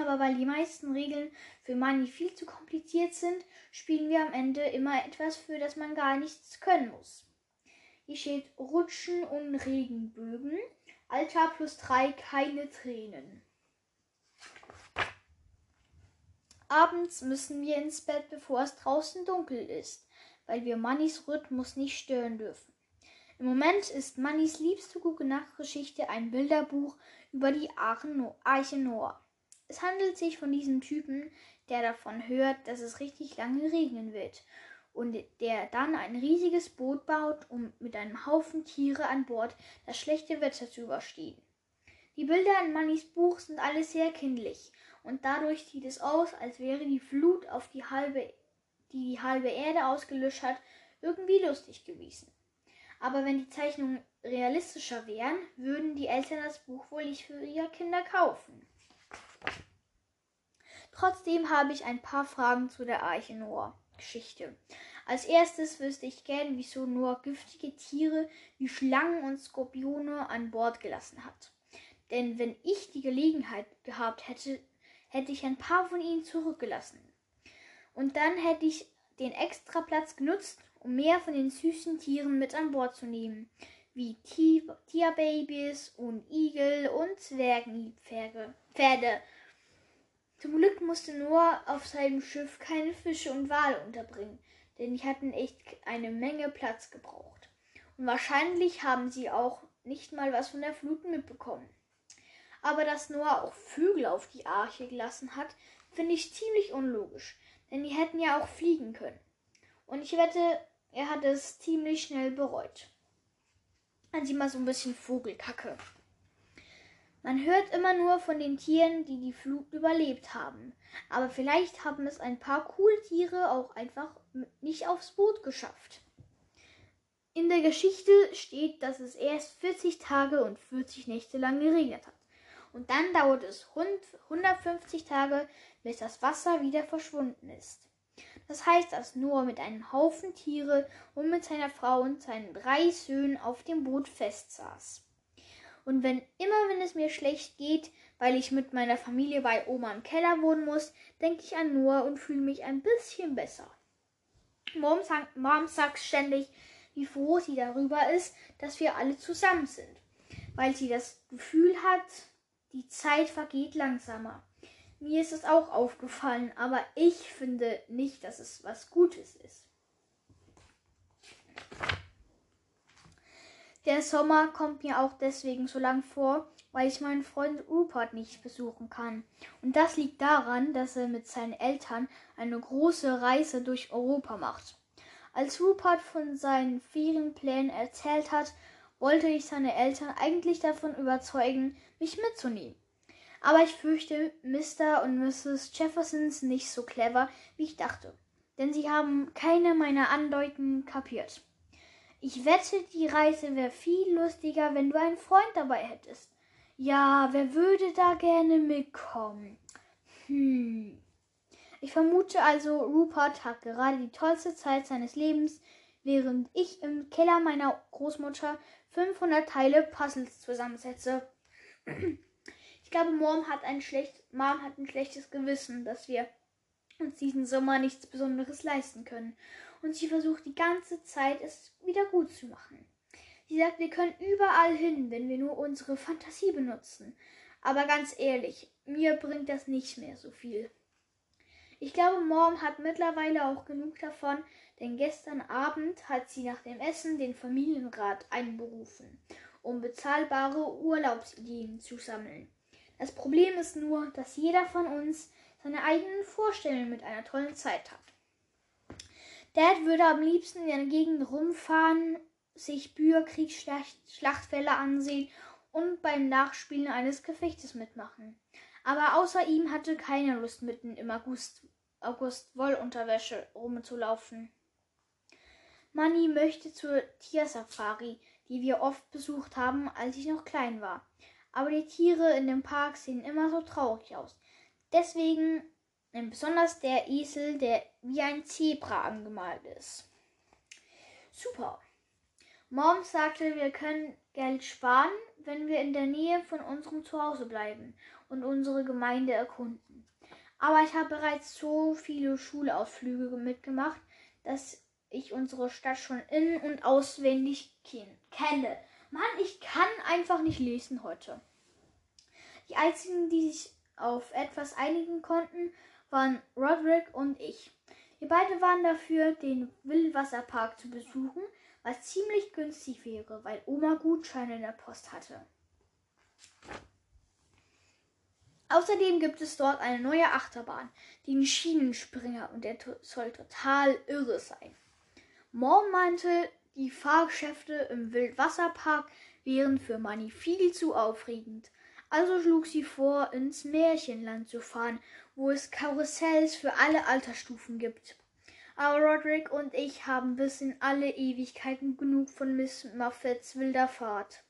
Aber weil die meisten Regeln für Money viel zu kompliziert sind, spielen wir am Ende immer etwas, für das man gar nichts können muss. Hier steht Rutschen und Regenbögen. Alter plus drei, keine Tränen. Abends müssen wir ins Bett, bevor es draußen dunkel ist, weil wir Mannys Rhythmus nicht stören dürfen. Im Moment ist Mannys liebste Gute-Nacht-Geschichte ein Bilderbuch über die Arche Noah. Es handelt sich von diesem Typen, der davon hört, dass es richtig lange regnen wird und der dann ein riesiges Boot baut, um mit einem Haufen Tiere an Bord das schlechte Wetter zu überstehen. Die Bilder in Mannys Buch sind alle sehr kindlich und dadurch sieht es aus, als wäre die Flut, auf die halbe, die, die halbe Erde ausgelöscht hat, irgendwie lustig gewesen. Aber wenn die Zeichnungen realistischer wären, würden die Eltern das Buch wohl nicht für ihre Kinder kaufen. Trotzdem habe ich ein paar Fragen zu der Arche Noah. Geschichte. Als erstes wüsste ich gern, wieso Noah giftige Tiere wie Schlangen und Skorpione an Bord gelassen hat. Denn wenn ich die Gelegenheit gehabt hätte, hätte ich ein paar von ihnen zurückgelassen. Und dann hätte ich den extra Platz genutzt, um mehr von den süßen Tieren mit an Bord zu nehmen, wie Tierbabys und Igel und Zwergenpferde. Zum Glück musste Noah auf seinem Schiff keine Fische und Wale unterbringen, denn die hatten echt eine Menge Platz gebraucht. Und wahrscheinlich haben sie auch nicht mal was von der Flut mitbekommen. Aber dass Noah auch Vögel auf die Arche gelassen hat, finde ich ziemlich unlogisch, denn die hätten ja auch fliegen können. Und ich wette, er hat es ziemlich schnell bereut. Sieht man so ein bisschen Vogelkacke. Man hört immer nur von den Tieren, die die Flut überlebt haben. Aber vielleicht haben es ein paar coole Tiere auch einfach nicht aufs Boot geschafft. In der Geschichte steht, dass es erst 40 Tage und 40 Nächte lang geregnet hat. Und dann dauert es rund 150 Tage, bis das Wasser wieder verschwunden ist. Das heißt, dass Noah mit einem Haufen Tiere und mit seiner Frau und seinen drei Söhnen auf dem Boot festsaß. Und wenn immer, wenn es mir schlecht geht, weil ich mit meiner Familie bei Oma im Keller wohnen muss, denke ich an Noah und fühle mich ein bisschen besser. Mom, sagt, Mom sagt ständig, wie froh sie darüber ist, dass wir alle zusammen sind, weil sie das Gefühl hat, die Zeit vergeht langsamer. Mir ist es auch aufgefallen, aber ich finde nicht, dass es was Gutes ist. Der Sommer kommt mir auch deswegen so lang vor, weil ich meinen Freund Rupert nicht besuchen kann. Und das liegt daran, dass er mit seinen Eltern eine große Reise durch Europa macht. Als Rupert von seinen Ferienplänen erzählt hat, wollte ich seine Eltern eigentlich davon überzeugen, mich mitzunehmen. Aber ich fürchte, Mr. und Mrs. Jefferson sind nicht so clever, wie ich dachte, denn sie haben keine meiner Andeutungen kapiert. Ich wette, die Reise wäre viel lustiger, wenn du einen Freund dabei hättest. Ja, wer würde da gerne mitkommen? Hm. Ich vermute also, Rupert hat gerade die tollste Zeit seines Lebens, während ich im Keller meiner Großmutter 500 Teile Puzzles zusammensetze. Ich glaube, Mom hat ein schlecht, Mom hat ein schlechtes Gewissen, dass wir uns diesen Sommer nichts Besonderes leisten können und sie versucht die ganze Zeit, es wieder gut zu machen. Sie sagt, wir können überall hin, wenn wir nur unsere Fantasie benutzen. Aber ganz ehrlich, mir bringt das nicht mehr so viel. Ich glaube, Mom hat mittlerweile auch genug davon, denn gestern Abend hat sie nach dem Essen den Familienrat einberufen, um bezahlbare Urlaubsideen zu sammeln. Das Problem ist nur, dass jeder von uns seine eigenen Vorstellungen mit einer tollen Zeit hat. Dad würde am liebsten in der Gegend rumfahren, sich Bürgerkriegsschlachtfälle ansehen und beim Nachspielen eines Gefechtes mitmachen. Aber außer ihm hatte keiner Lust, mitten im August, August Wollunterwäsche rumzulaufen. Manny möchte zur Tiersafari, die wir oft besucht haben, als ich noch klein war. Aber die Tiere in dem Park sehen immer so traurig aus. Deswegen Besonders der Esel, der wie ein Zebra angemalt ist. Super. Mom sagte, wir können Geld sparen, wenn wir in der Nähe von unserem Zuhause bleiben und unsere Gemeinde erkunden. Aber ich habe bereits so viele Schulausflüge mitgemacht, dass ich unsere Stadt schon in- und auswendig kenne. Mann, ich kann einfach nicht lesen heute. Die einzigen, die sich auf etwas einigen konnten, waren Roderick und ich. Wir beide waren dafür, den Wildwasserpark zu besuchen, was ziemlich günstig wäre, weil Oma Gutscheine in der Post hatte. Außerdem gibt es dort eine neue Achterbahn, den Schienenspringer, und der soll total irre sein. Mom meinte, die Fahrgeschäfte im Wildwasserpark wären für Manny viel zu aufregend. Also schlug sie vor, ins Märchenland zu fahren, wo es Karussells für alle Altersstufen gibt. Aber Roderick und ich haben bis in alle Ewigkeiten genug von Miss Muffets wilder Fahrt.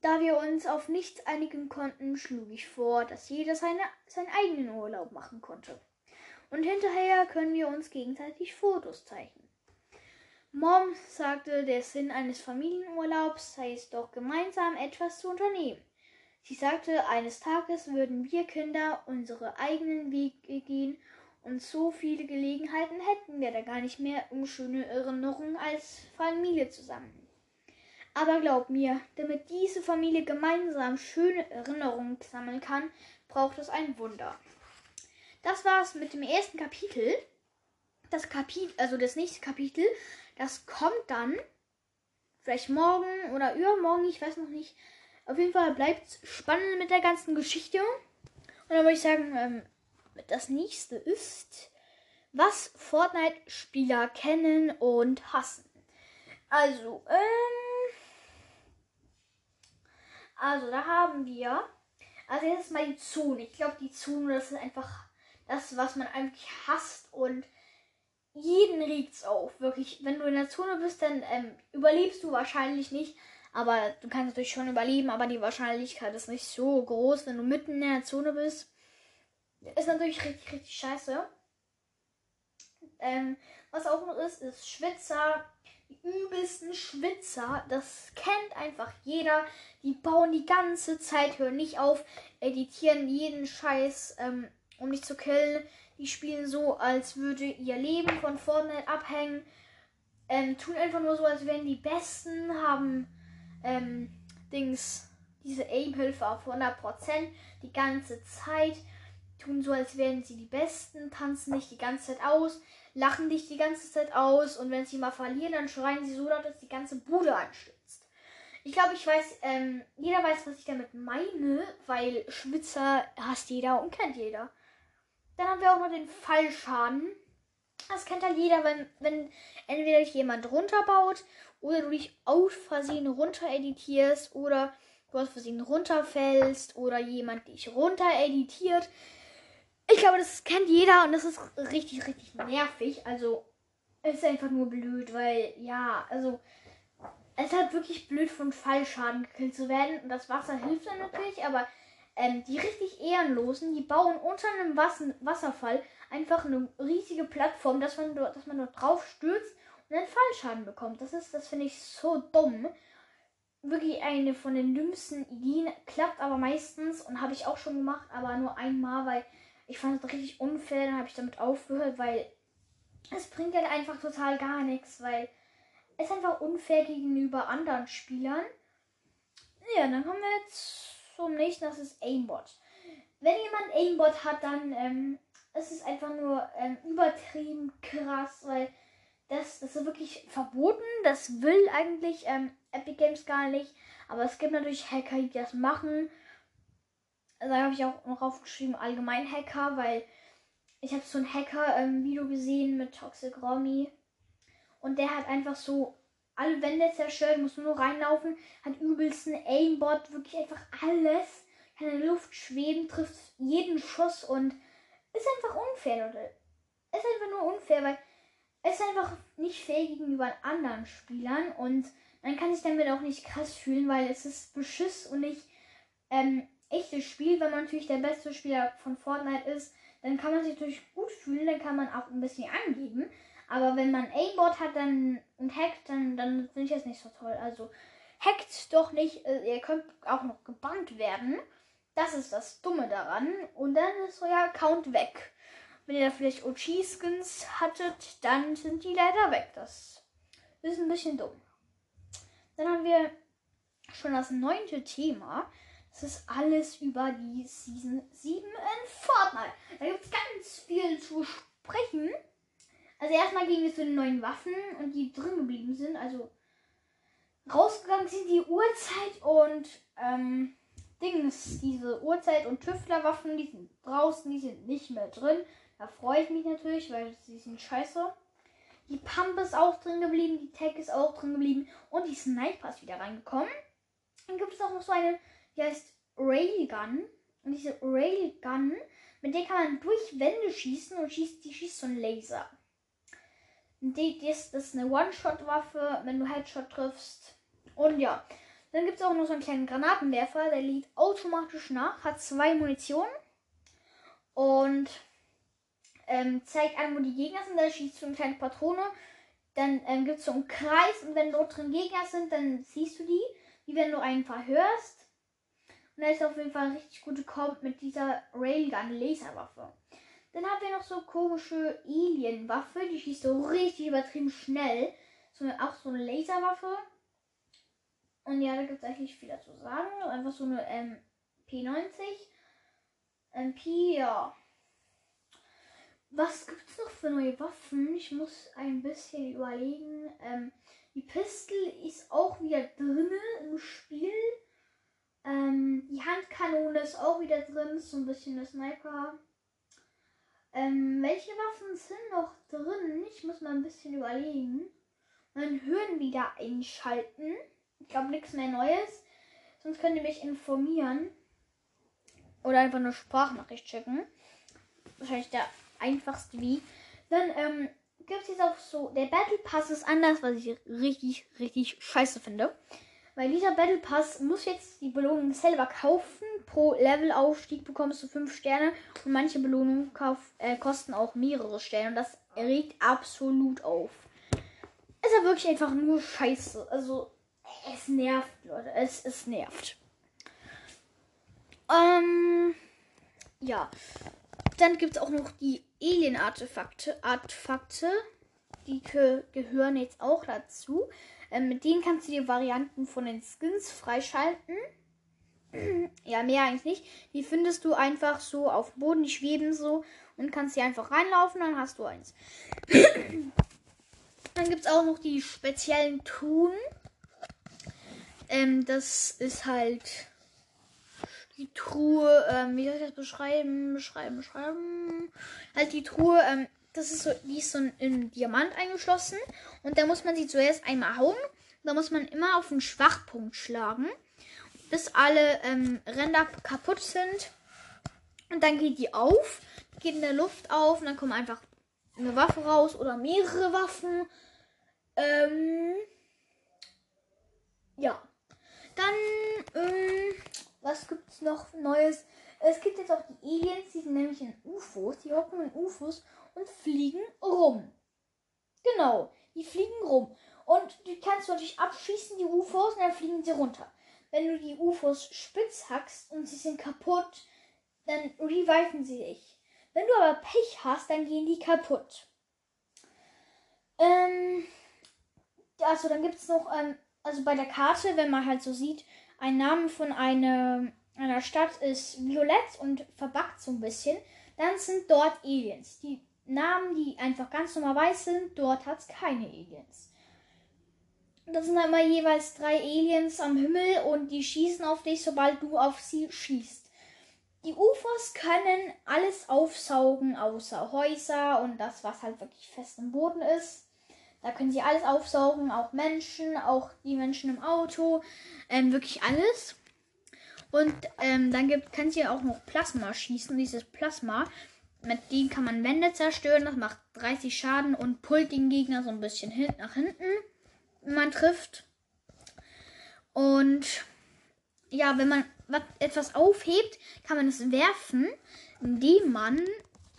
Da wir uns auf nichts einigen konnten, schlug ich vor, dass jeder seine, seinen eigenen Urlaub machen konnte. Und hinterher können wir uns gegenseitig Fotos zeichnen. Mom sagte, der Sinn eines Familienurlaubs sei es doch gemeinsam etwas zu unternehmen. Sie sagte, eines Tages würden wir Kinder unsere eigenen Wege gehen und so viele Gelegenheiten hätten wir da gar nicht mehr, um schöne Erinnerungen als Familie zusammen. Aber glaub mir, damit diese Familie gemeinsam schöne Erinnerungen sammeln kann, braucht es ein Wunder. Das war's mit dem ersten Kapitel. Das Kapitel, also das nächste Kapitel, das kommt dann vielleicht morgen oder übermorgen, ich weiß noch nicht. Auf jeden Fall bleibt spannend mit der ganzen Geschichte. Und dann würde ich sagen, ähm, das nächste ist, was Fortnite-Spieler kennen und hassen. Also, ähm, also, da haben wir. Also, jetzt ist mal die Zone. Ich glaube, die Zone, das ist einfach das, was man eigentlich hasst. Und jeden regt's auf. Wirklich, wenn du in der Zone bist, dann ähm, überlebst du wahrscheinlich nicht. Aber du kannst natürlich schon überleben, aber die Wahrscheinlichkeit ist nicht so groß, wenn du mitten in der Zone bist. Ist natürlich richtig, richtig scheiße. Ähm, was auch noch ist, ist Schwitzer die übelsten Schwitzer. Das kennt einfach jeder. Die bauen die ganze Zeit, hören nicht auf, editieren jeden Scheiß, ähm, um dich zu killen. Die spielen so, als würde ihr Leben von Fortnite abhängen. Ähm, tun einfach nur so, als wären die Besten, haben ähm, Dings, diese Aim-Hilfe auf 100% die ganze Zeit. Tun so, als wären sie die Besten, tanzen nicht die ganze Zeit aus, lachen dich die ganze Zeit aus und wenn sie mal verlieren, dann schreien sie so laut, dass die ganze Bude anstürzt. Ich glaube, ich weiß, ähm, jeder weiß, was ich damit meine, weil Schwitzer hasst jeder und kennt jeder. Dann haben wir auch noch den Fallschaden. Das kennt halt jeder, wenn, wenn entweder dich jemand runterbaut oder du dich aus Versehen runter editierst oder du aus Versehen runterfällst oder jemand dich runter editiert. Ich glaube, das kennt jeder und das ist richtig, richtig nervig. Also, es ist einfach nur blöd, weil, ja, also, es halt wirklich blöd, von Fallschaden gekillt zu werden. Und das Wasser hilft dann natürlich, aber ähm, die richtig Ehrenlosen, die bauen unter einem Wasser Wasserfall einfach eine riesige Plattform, dass man, dort, dass man dort drauf stürzt dann Fallschaden bekommt. Das ist, das finde ich so dumm. Wirklich eine von den dümmsten Ideen, klappt aber meistens und habe ich auch schon gemacht, aber nur einmal, weil ich fand es richtig unfair, dann habe ich damit aufgehört, weil es bringt halt einfach total gar nichts, weil es einfach unfair gegenüber anderen Spielern. Ja, dann kommen wir jetzt zum nächsten, das ist Aimbot. Wenn jemand Aimbot hat, dann ähm, ist es einfach nur ähm, übertrieben krass, weil das, das ist wirklich verboten. Das will eigentlich ähm, Epic Games gar nicht. Aber es gibt natürlich Hacker, die das machen da habe ich auch noch aufgeschrieben, allgemein Hacker, weil ich habe so ein Hacker-Video ähm, gesehen mit Toxic Romy. Und der hat einfach so alle Wände zerstört, muss nur reinlaufen, hat übelsten Aimbot, wirklich einfach alles. Kann in der Luft schweben, trifft jeden Schuss und ist einfach unfair, Leute. Ist einfach nur unfair, weil ist einfach nicht fair gegenüber anderen Spielern und man kann sich damit auch nicht krass fühlen, weil es ist Beschiss und nicht ähm, echtes Spiel, wenn man natürlich der beste Spieler von Fortnite ist, dann kann man sich natürlich gut fühlen, dann kann man auch ein bisschen angeben. Aber wenn man Aimbot hat dann und hackt, dann, dann finde ich das nicht so toll. Also hackt doch nicht, äh, ihr könnt auch noch gebannt werden. Das ist das Dumme daran. Und dann ist euer Account weg. Wenn ihr da vielleicht OG-Skins hattet, dann sind die leider weg. Das ist ein bisschen dumm. Dann haben wir schon das neunte Thema. Das ist alles über die Season 7 in Fortnite. Da gibt es ganz viel zu besprechen. Also erstmal ging es zu den neuen Waffen und die drin geblieben sind. Also rausgegangen sind die Uhrzeit und ähm, Dings, diese Uhrzeit- und Tüftlerwaffen, die sind draußen, die sind nicht mehr drin. Da freue ich mich natürlich, weil sie sind scheiße. Die Pump ist auch drin geblieben, die Tech ist auch drin geblieben und die Sniper ist wieder reingekommen. Dann gibt es auch noch so eine, die heißt Railgun. Und diese Railgun, mit der kann man durch Wände schießen und schießt, die schießt so einen Laser. Die, die ist, das ist eine One-Shot-Waffe, wenn du Headshot triffst. Und ja, dann gibt es auch noch so einen kleinen Granatenwerfer, der liegt automatisch nach, hat zwei Munition und ähm, zeigt an, wo die Gegner sind. Da schießt du eine kleine Patrone. Dann ähm, gibt es so einen Kreis und wenn dort drin Gegner sind, dann siehst du die, wie wenn du einen verhörst. Und da ist auf jeden Fall richtig gute Komp mit dieser Railgun Laserwaffe. Dann haben wir noch so komische Alien-Waffe, die schießt so richtig übertrieben schnell. So auch so eine Laserwaffe. Und ja, da gibt es eigentlich viel dazu sagen. Einfach so eine ähm, P90. MP, ja. Was gibt es noch für neue Waffen? Ich muss ein bisschen überlegen. Ähm, die Pistol ist auch wieder drin im Spiel. Ähm, die Handkanone ist auch wieder drin. So ein bisschen der Sniper. Ähm, welche Waffen sind noch drin? Ich muss mal ein bisschen überlegen. Dann Hören wieder einschalten. Ich glaube nichts mehr Neues. Sonst könnt ihr mich informieren. Oder einfach eine Sprachnachricht schicken. Wahrscheinlich der einfachste Weg. Dann ähm, gibt es jetzt auch so. Der Battle Pass ist anders, was ich richtig, richtig scheiße finde. Weil dieser Battle Pass muss jetzt die Belohnung selber kaufen. Pro Levelaufstieg bekommst du 5 Sterne. Und manche Belohnungen kauf, äh, kosten auch mehrere Sterne. Und das regt absolut auf. Es ist ja wirklich einfach nur scheiße. Also, es nervt, Leute. Es, es nervt. Ähm, ja. Dann gibt es auch noch die Alien-Artefakte. Artefakte. Die gehören jetzt auch dazu. Ähm, mit denen kannst du dir Varianten von den Skins freischalten. ja, mehr eigentlich nicht. Die findest du einfach so auf dem Boden, die schweben so und kannst hier einfach reinlaufen, dann hast du eins. dann gibt es auch noch die speziellen Truhen. Ähm, das ist halt die Truhe, ähm, wie soll ich das beschreiben? Beschreiben, beschreiben. Halt die Truhe, ähm, das ist so, die ist so in Diamant eingeschlossen. Und da muss man sie zuerst einmal hauen. Da muss man immer auf den Schwachpunkt schlagen, bis alle ähm, Ränder kaputt sind. Und dann geht die auf, geht in der Luft auf und dann kommt einfach eine Waffe raus oder mehrere Waffen. Ähm, ja. Dann, ähm, was gibt's noch Neues? Es gibt jetzt auch die Aliens, die sind nämlich in UFOs. Die hocken in UFOs und fliegen rum. Genau, die fliegen rum. Und die kannst du natürlich abschießen, die UFOs, und dann fliegen sie runter. Wenn du die UFOs spitz hackst und sie sind kaputt, dann reviven sie dich. Wenn du aber Pech hast, dann gehen die kaputt. Ähm, also dann gibt es noch, ähm, also bei der Karte, wenn man halt so sieht, ein Name von eine, einer Stadt ist violett und verbackt so ein bisschen, dann sind dort Aliens. Die Namen, die einfach ganz normal weiß sind, dort hat es keine Aliens. Das sind immer jeweils drei Aliens am Himmel und die schießen auf dich, sobald du auf sie schießt. Die UFOs können alles aufsaugen, außer Häuser und das, was halt wirklich fest im Boden ist. Da können sie alles aufsaugen, auch Menschen, auch die Menschen im Auto, ähm, wirklich alles. Und ähm, dann gibt, kann sie auch noch Plasma schießen. Dieses Plasma, mit dem kann man Wände zerstören. Das macht 30 Schaden und pullt den Gegner so ein bisschen hin nach hinten, wenn man trifft. Und ja, wenn man etwas aufhebt, kann man es werfen, indem man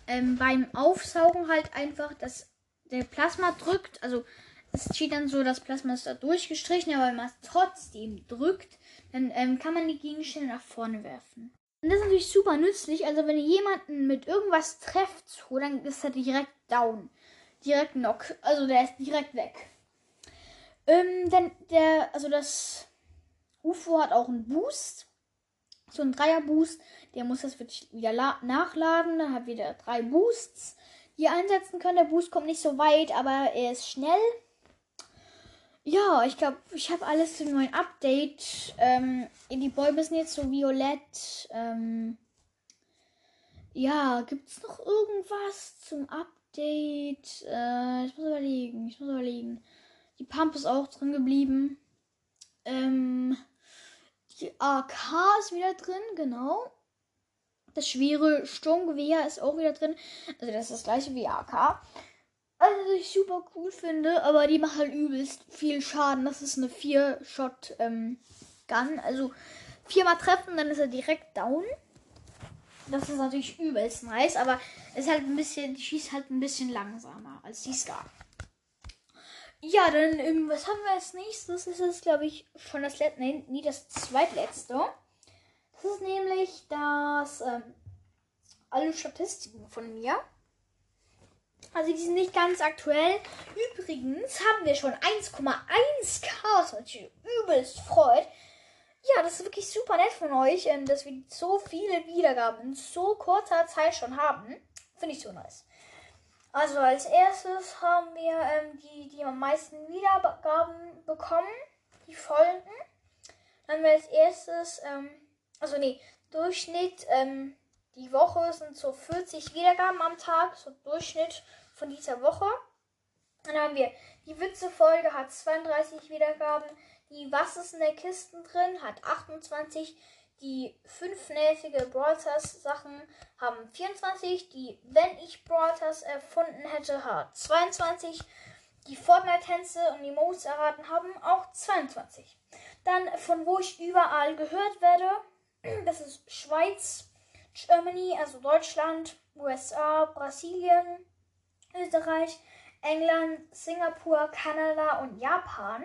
ähm, beim Aufsaugen halt einfach das der Plasma drückt, also es steht dann so, das Plasma ist da durchgestrichen, aber wenn man es trotzdem drückt, dann ähm, kann man die Gegenstände nach vorne werfen. Und das ist natürlich super nützlich. Also wenn ihr jemanden mit irgendwas trefft, so, dann ist er direkt down. Direkt knock. Also der ist direkt weg. Ähm, denn der, also das UFO hat auch einen Boost. So einen Dreier-Boost. Der muss das wirklich wieder nachladen. Dann hat wieder drei Boosts, die ihr einsetzen könnt. Der Boost kommt nicht so weit, aber er ist schnell. Ja, ich glaube, ich habe alles zum neuen Update. Ähm, die Bäume sind jetzt so violett. Ähm, ja, gibt es noch irgendwas zum Update? Äh, ich muss überlegen, ich muss überlegen. Die Pump ist auch drin geblieben. Ähm, die AK ist wieder drin, genau. Das schwere Sturmgewehr ist auch wieder drin. Also das ist das gleiche wie AK. Also was ich super cool finde, aber die macht halt übelst viel Schaden. Das ist eine 4-Shot ähm. Also viermal treffen, dann ist er direkt down. Das ist natürlich übelst nice, aber ist halt ein bisschen, die schießt halt ein bisschen langsamer als die Scar. Ja, dann, ähm, was haben wir als nächstes? Das ist, glaube ich, schon das letzte, nee, nie das zweitletzte. Ist nämlich das, ähm, alle Statistiken von mir. Also die sind nicht ganz aktuell. Übrigens haben wir schon 1,1k, was mich übelst freut. Ja, das ist wirklich super nett von euch, ähm, dass wir so viele Wiedergaben in so kurzer Zeit schon haben. Finde ich so nice. Also als erstes haben wir ähm, die, die am meisten Wiedergaben bekommen, die Folgen. Dann haben wir als erstes, ähm, also nee, Durchschnitt, ähm, die Woche sind so 40 Wiedergaben am Tag, so Durchschnitt von dieser Woche. Dann haben wir die Witze-Folge hat 32 Wiedergaben, die Was ist in der Kisten drin hat 28, die fünfnäsige Brawlers Sachen haben 24. Die Wenn ich Brawlers erfunden hätte hat 22. Die Fortnite-Tänze und die Modes erraten haben auch 22. Dann von wo ich überall gehört werde. Das ist Schweiz, Germany, also Deutschland, USA, Brasilien, Österreich, England, Singapur, Kanada und Japan.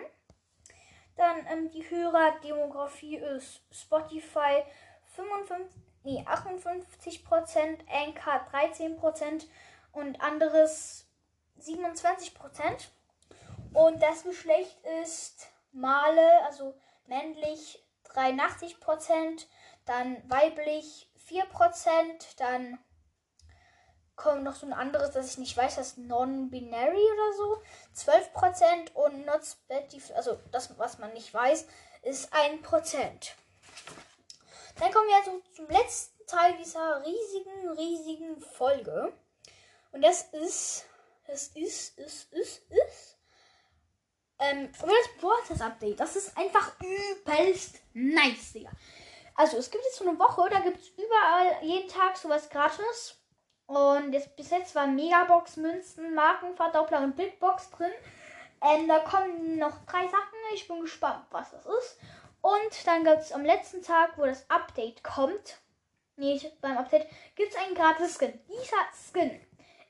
Dann ähm, die Hörerdemografie ist Spotify 55, nee, 58%, Anchor 13% und anderes 27%. Und das Geschlecht ist Male, also männlich 83%, dann weiblich 4%, dann kommt noch so ein anderes, das ich nicht weiß, das Non-Binary oder so. 12% und Not Specified, also das, was man nicht weiß, ist 1%. Dann kommen wir also zum letzten Teil dieser riesigen, riesigen Folge. Und das ist, das ist, ist, ist, ist, ähm, das Broadcast Update. Das ist einfach übelst nice, Digga. Also, es gibt jetzt so eine Woche, da gibt es überall jeden Tag sowas gratis. Und jetzt, bis jetzt waren Megabox, Münzen, Markenverdoppler und Bigbox drin. Ähm, da kommen noch drei Sachen. Ich bin gespannt, was das ist. Und dann gibt es am letzten Tag, wo das Update kommt, nicht beim Update, gibt es einen gratis Skin. Dieser Skin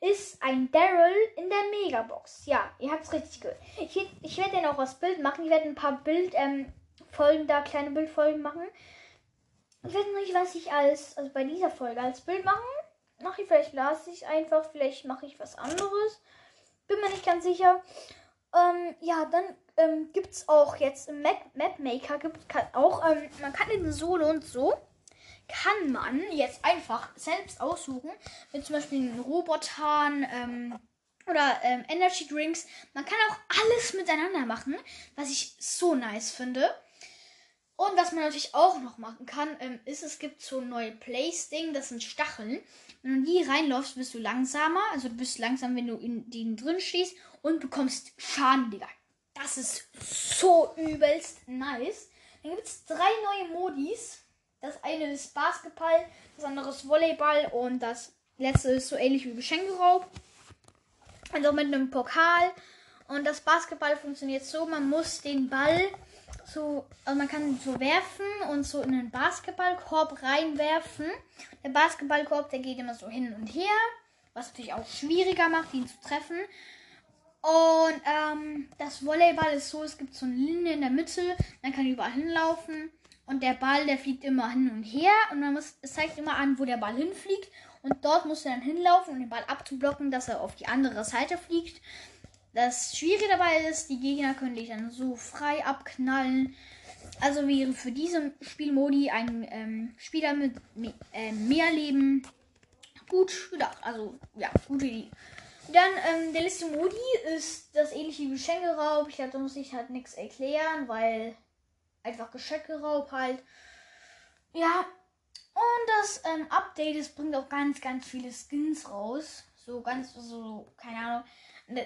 ist ein Daryl in der Megabox. Ja, ihr habt es richtig gehört. Ich, ich werde den auch aus Bild machen. Ich werde ein paar Bildfolgen ähm, da, kleine Bildfolgen machen. Ich weiß nicht, was ich als, also bei dieser Folge als Bild machen mache ich, vielleicht lasse ich einfach, vielleicht mache ich was anderes. Bin mir nicht ganz sicher. Ähm, ja, dann ähm, gibt es auch jetzt im Map, Mapmaker gibt kann auch, ähm, man kann in Solo und so, kann man jetzt einfach selbst aussuchen, mit zum Beispiel Robotern ähm, oder ähm, Energy Drinks. Man kann auch alles miteinander machen, was ich so nice finde. Und was man natürlich auch noch machen kann, ähm, ist, es gibt so neue Place-Ding, das sind Stacheln. Wenn du die reinläufst, bist du langsamer. Also du bist langsam, wenn du in denen drin stehst und bekommst Schaden, Digga. Das ist so übelst nice. Dann gibt es drei neue Modis. Das eine ist Basketball, das andere ist Volleyball und das letzte ist so ähnlich wie Geschenkeraub. Also mit einem Pokal. Und das Basketball funktioniert so, man muss den Ball so, also man kann so werfen und so in den Basketballkorb reinwerfen. Der Basketballkorb, der geht immer so hin und her, was natürlich auch schwieriger macht, ihn zu treffen. Und ähm, das Volleyball ist so, es gibt so eine Linie in der Mitte, man kann überall hinlaufen und der Ball, der fliegt immer hin und her und man muss, es zeigt immer an, wo der Ball hinfliegt und dort muss er dann hinlaufen, um den Ball abzublocken, dass er auf die andere Seite fliegt. Das Schwierige dabei ist, die Gegner können dich dann so frei abknallen. Also wäre für diese Spielmodi ein ähm, Spieler mit me äh, mehr Leben gut gedacht. Also ja, gute Idee. Dann ähm, der letzte Modi ist das ähnliche wie Geschenkeraub. Ich hatte, muss ich halt nichts erklären, weil einfach Geschenkeraub halt. Ja. Und das ähm, Update, es bringt auch ganz, ganz viele Skins raus. So ganz, so, keine Ahnung.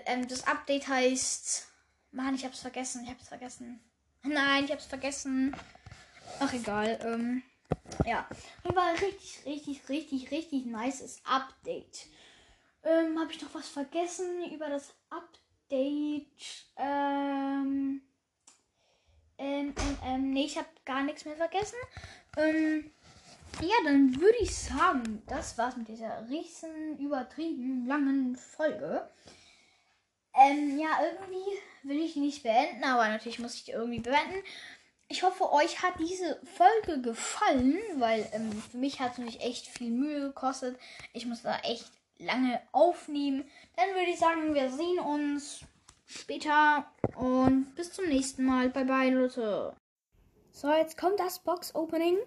Ähm, das Update heißt. Mann, ich hab's vergessen. Ich hab's vergessen. Nein, ich hab's vergessen. Ach egal. Ähm, ja. War richtig, richtig, richtig, richtig nices Update. Ähm, habe ich noch was vergessen über das Update? Ähm, ähm, ähm, ähm nee, ich habe gar nichts mehr vergessen. Ähm, ja, dann würde ich sagen, das war's mit dieser riesen übertrieben langen Folge. Ähm, ja, irgendwie will ich die nicht beenden, aber natürlich muss ich die irgendwie beenden. Ich hoffe, euch hat diese Folge gefallen, weil ähm, für mich hat es nämlich echt viel Mühe gekostet. Ich muss da echt lange aufnehmen. Dann würde ich sagen, wir sehen uns später und bis zum nächsten Mal. Bye bye, Leute. So, jetzt kommt das Box-Opening.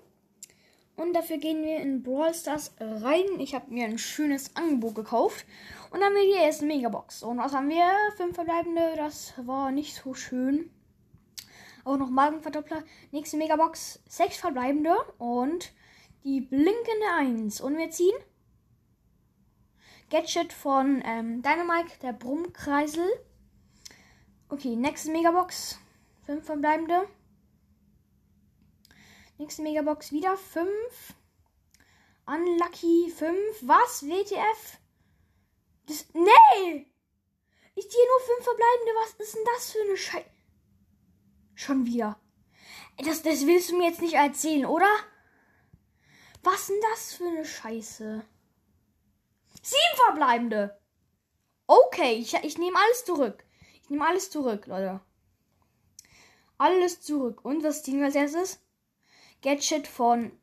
Und dafür gehen wir in Brawl Stars rein. Ich habe mir ein schönes Angebot gekauft. Und dann haben wir die erste Megabox. Und was haben wir? Fünf verbleibende. Das war nicht so schön. Auch noch Magenverdoppler. Nächste Megabox. Sechs verbleibende. Und die blinkende Eins. Und wir ziehen Gadget von ähm, Dynamite, der Brummkreisel. Okay, nächste Megabox. Fünf verbleibende. Nächste Megabox wieder. Fünf. Unlucky. Fünf. Was? WTF? Das, nee! Ich ziehe nur fünf verbleibende. Was ist denn das für eine Scheiße? Schon wieder. Das, das willst du mir jetzt nicht erzählen, oder? Was ist denn das für eine Scheiße? Sieben verbleibende. Okay, ich, ich nehme alles zurück. Ich nehme alles zurück, Leute. Alles zurück. Und was ziehen wir als erstes? Gadget von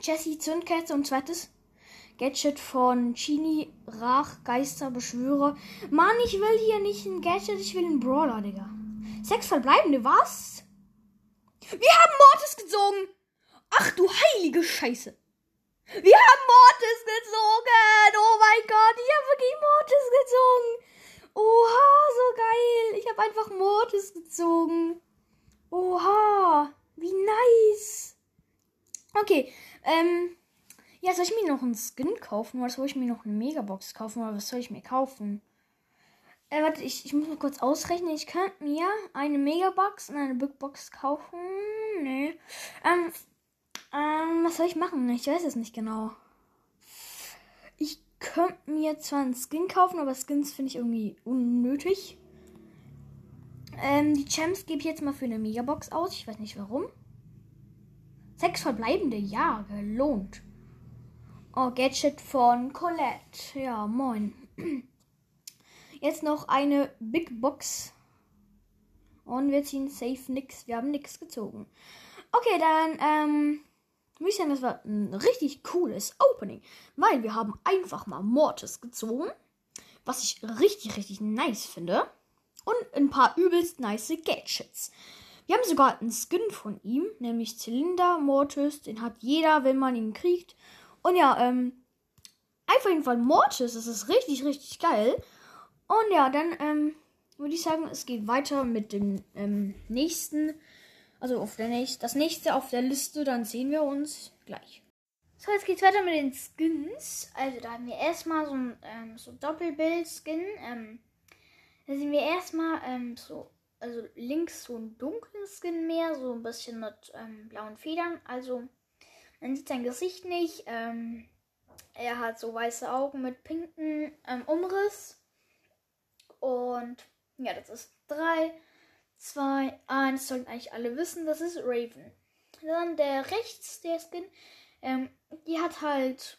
Jessie Zündkerze und zweites Gadget von Chini Rach Geister Beschwörer. Mann, ich will hier nicht ein Gadget, ich will einen Brawler, Digga. Sechs verbleibende, was? Wir haben Mortis gezogen. Ach du heilige Scheiße. Wir haben Mortis gezogen. Oh mein Gott, ich habe wirklich Mortis gezogen. Oha, so geil. Ich habe einfach Mortis gezogen. Oha, wie nice. Okay, ähm, ja, soll ich mir noch einen Skin kaufen oder soll ich mir noch eine Megabox kaufen oder was soll ich mir kaufen? Äh, warte, ich, ich muss mal kurz ausrechnen. Ich könnte mir eine Megabox und eine Big Box kaufen. Nee. Ähm, ähm, was soll ich machen? Ich weiß es nicht genau. Ich könnte mir zwar einen Skin kaufen, aber Skins finde ich irgendwie unnötig. Ähm, die Champs gebe ich jetzt mal für eine Megabox aus. Ich weiß nicht warum. Sechs verbleibende, ja, gelohnt. Oh, Gadget von Colette. Ja, moin. Jetzt noch eine Big Box. Und wir ziehen safe nix. Wir haben nix gezogen. Okay, dann, ähm, muss ich sagen, das war ein richtig cooles Opening, weil wir haben einfach mal Mortis gezogen, was ich richtig, richtig nice finde. Und ein paar übelst nice Gadgets. Wir haben sogar einen Skin von ihm, nämlich Zylinder Mortis. Den hat jeder, wenn man ihn kriegt. Und ja, ähm, einfach jeden Fall Mortis. Das ist richtig, richtig geil. Und ja, dann, ähm, würde ich sagen, es geht weiter mit dem ähm, nächsten also auf der nächsten, das nächste auf der Liste, dann sehen wir uns gleich. So, jetzt geht's weiter mit den Skins. Also da haben wir erstmal so ein ähm, so Doppelbild-Skin. Ähm, da sehen wir erstmal ähm, so, also links so ein dunklen Skin mehr, so ein bisschen mit ähm, blauen Federn. Also man sieht sein Gesicht nicht. Ähm, er hat so weiße Augen mit pinken ähm, Umriss. Und ja, das ist drei. 2, 1, sollten eigentlich alle wissen, das ist Raven. Dann der rechts, der Skin, ähm, die hat halt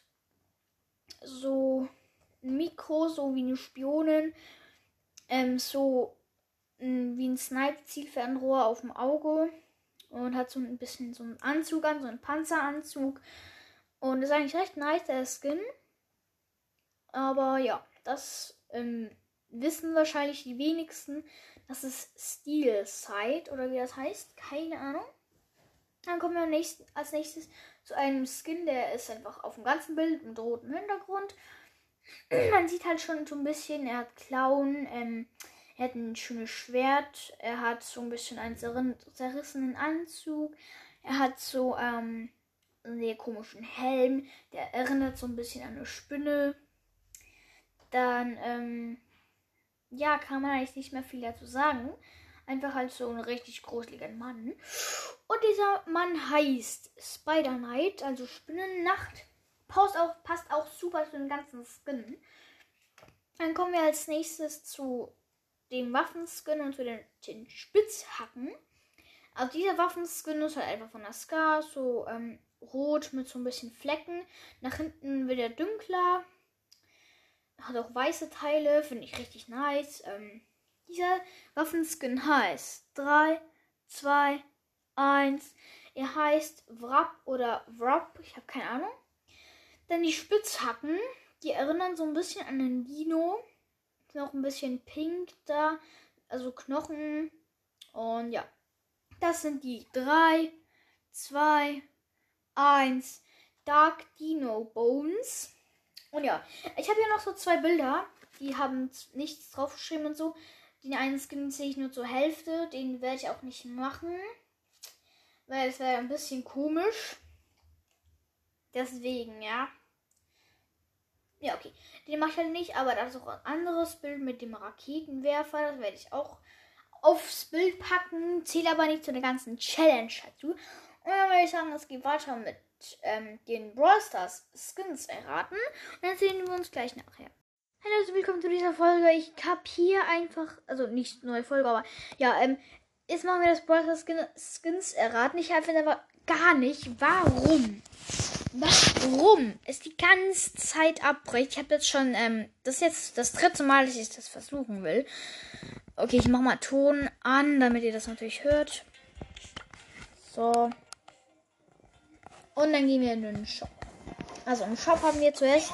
so ein Mikro, so wie eine Spionin, ähm, so wie ein Snipe-Zielfernrohr auf dem Auge und hat so ein bisschen so einen Anzug an, so einen Panzeranzug. Und ist eigentlich recht nice, der Skin. Aber ja, das ähm, wissen wahrscheinlich die wenigsten. Das ist Steel Side oder wie das heißt. Keine Ahnung. Dann kommen wir nächsten, als nächstes zu einem Skin, der ist einfach auf dem ganzen Bild mit rotem Hintergrund. Man sieht halt schon so ein bisschen, er hat Klauen, ähm, er hat ein schönes Schwert, er hat so ein bisschen einen zerrissenen Anzug, er hat so ähm, einen sehr komischen Helm, der erinnert so ein bisschen an eine Spinne. Dann, ähm, ja, kann man eigentlich nicht mehr viel dazu sagen. Einfach halt so ein richtig gruseliger Mann. Und dieser Mann heißt Spider Knight, also Spinnennacht. Passt auch, passt auch super zu den ganzen Skin. Dann kommen wir als nächstes zu dem Waffenskin und zu den, den Spitzhacken. Also dieser Waffenskin ist halt einfach von der Scar, so ähm, rot mit so ein bisschen Flecken. Nach hinten wird er dünkler. Hat auch weiße Teile, finde ich richtig nice. Ähm, dieser Waffenskin heißt 3, 2, 1. Er heißt Wrap oder Wrap, ich habe keine Ahnung. Dann die Spitzhacken, die erinnern so ein bisschen an den Dino. Noch ein bisschen pink da, also Knochen. Und ja, das sind die 3, 2, 1. Dark Dino Bones. Und ja, ich habe hier noch so zwei Bilder. Die haben nichts draufgeschrieben und so. Den einen Skin sehe ich nur zur Hälfte. Den werde ich auch nicht machen. Weil es wäre ein bisschen komisch. Deswegen, ja. Ja, okay. Den mache ich halt nicht, aber das ist auch ein anderes Bild mit dem Raketenwerfer. Das werde ich auch aufs Bild packen. Zähle aber nicht zu der ganzen Challenge dazu. Und dann würde ich sagen, es geht weiter mit ähm, den Brawl Stars Skins erraten. Und dann sehen wir uns gleich nachher. Hallo, also willkommen zu dieser Folge. Ich habe hier einfach, also nicht neue Folge, aber ja, ähm, jetzt machen wir das Brawl Stars Skins erraten. Ich habe aber gar nicht, warum, warum es die ganze Zeit abbricht. Ich habe jetzt schon, ähm, das ist jetzt das dritte Mal, dass ich das versuchen will. Okay, ich mache mal Ton an, damit ihr das natürlich hört. So. Und dann gehen wir in den Shop. Also im Shop haben wir zuerst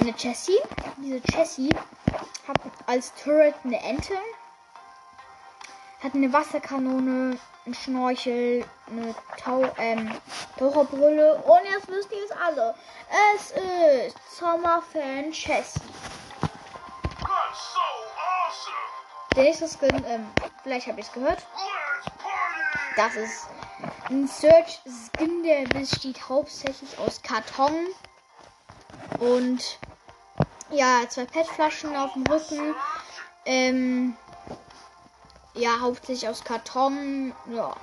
eine Jessie. Diese Jessie hat als Turret eine Ente. Hat eine Wasserkanone, einen Schnorchel, eine Tau ähm, Taucherbrille. Und jetzt wisst ihr es alle. Es ist Sommerfan Jessie. Der nächste Skin, ähm, vielleicht habt ihr es gehört. Das ist ein Search Skin, der besteht hauptsächlich aus Karton und ja, zwei PET-Flaschen auf dem Rücken. Ähm, ja, hauptsächlich aus Karton. Ja.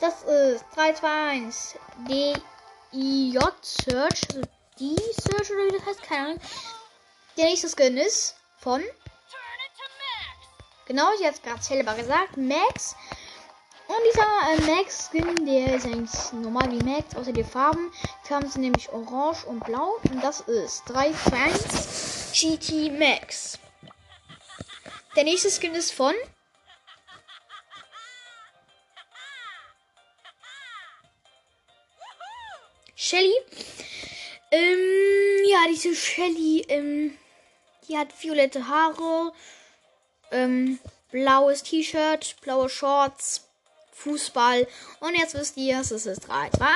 Das ist 321 DIJ Search. Also die Search oder wie das heißt, keine Ahnung. Der nächste Skin ist von. Genau, ich habe es gerade selber gesagt. Max. Und dieser äh, Max-Skin, der ist eigentlich normal wie Max, außer die Farben. Die Farben sind nämlich orange und blau. Und das ist 3 Fans GT Max. Der nächste Skin ist von Shelly. Ähm, ja, diese Shelly, ähm, die hat violette Haare, ähm, blaues T-Shirt, blaue Shorts, Fußball. Und jetzt wisst ihr, es ist 3, 2,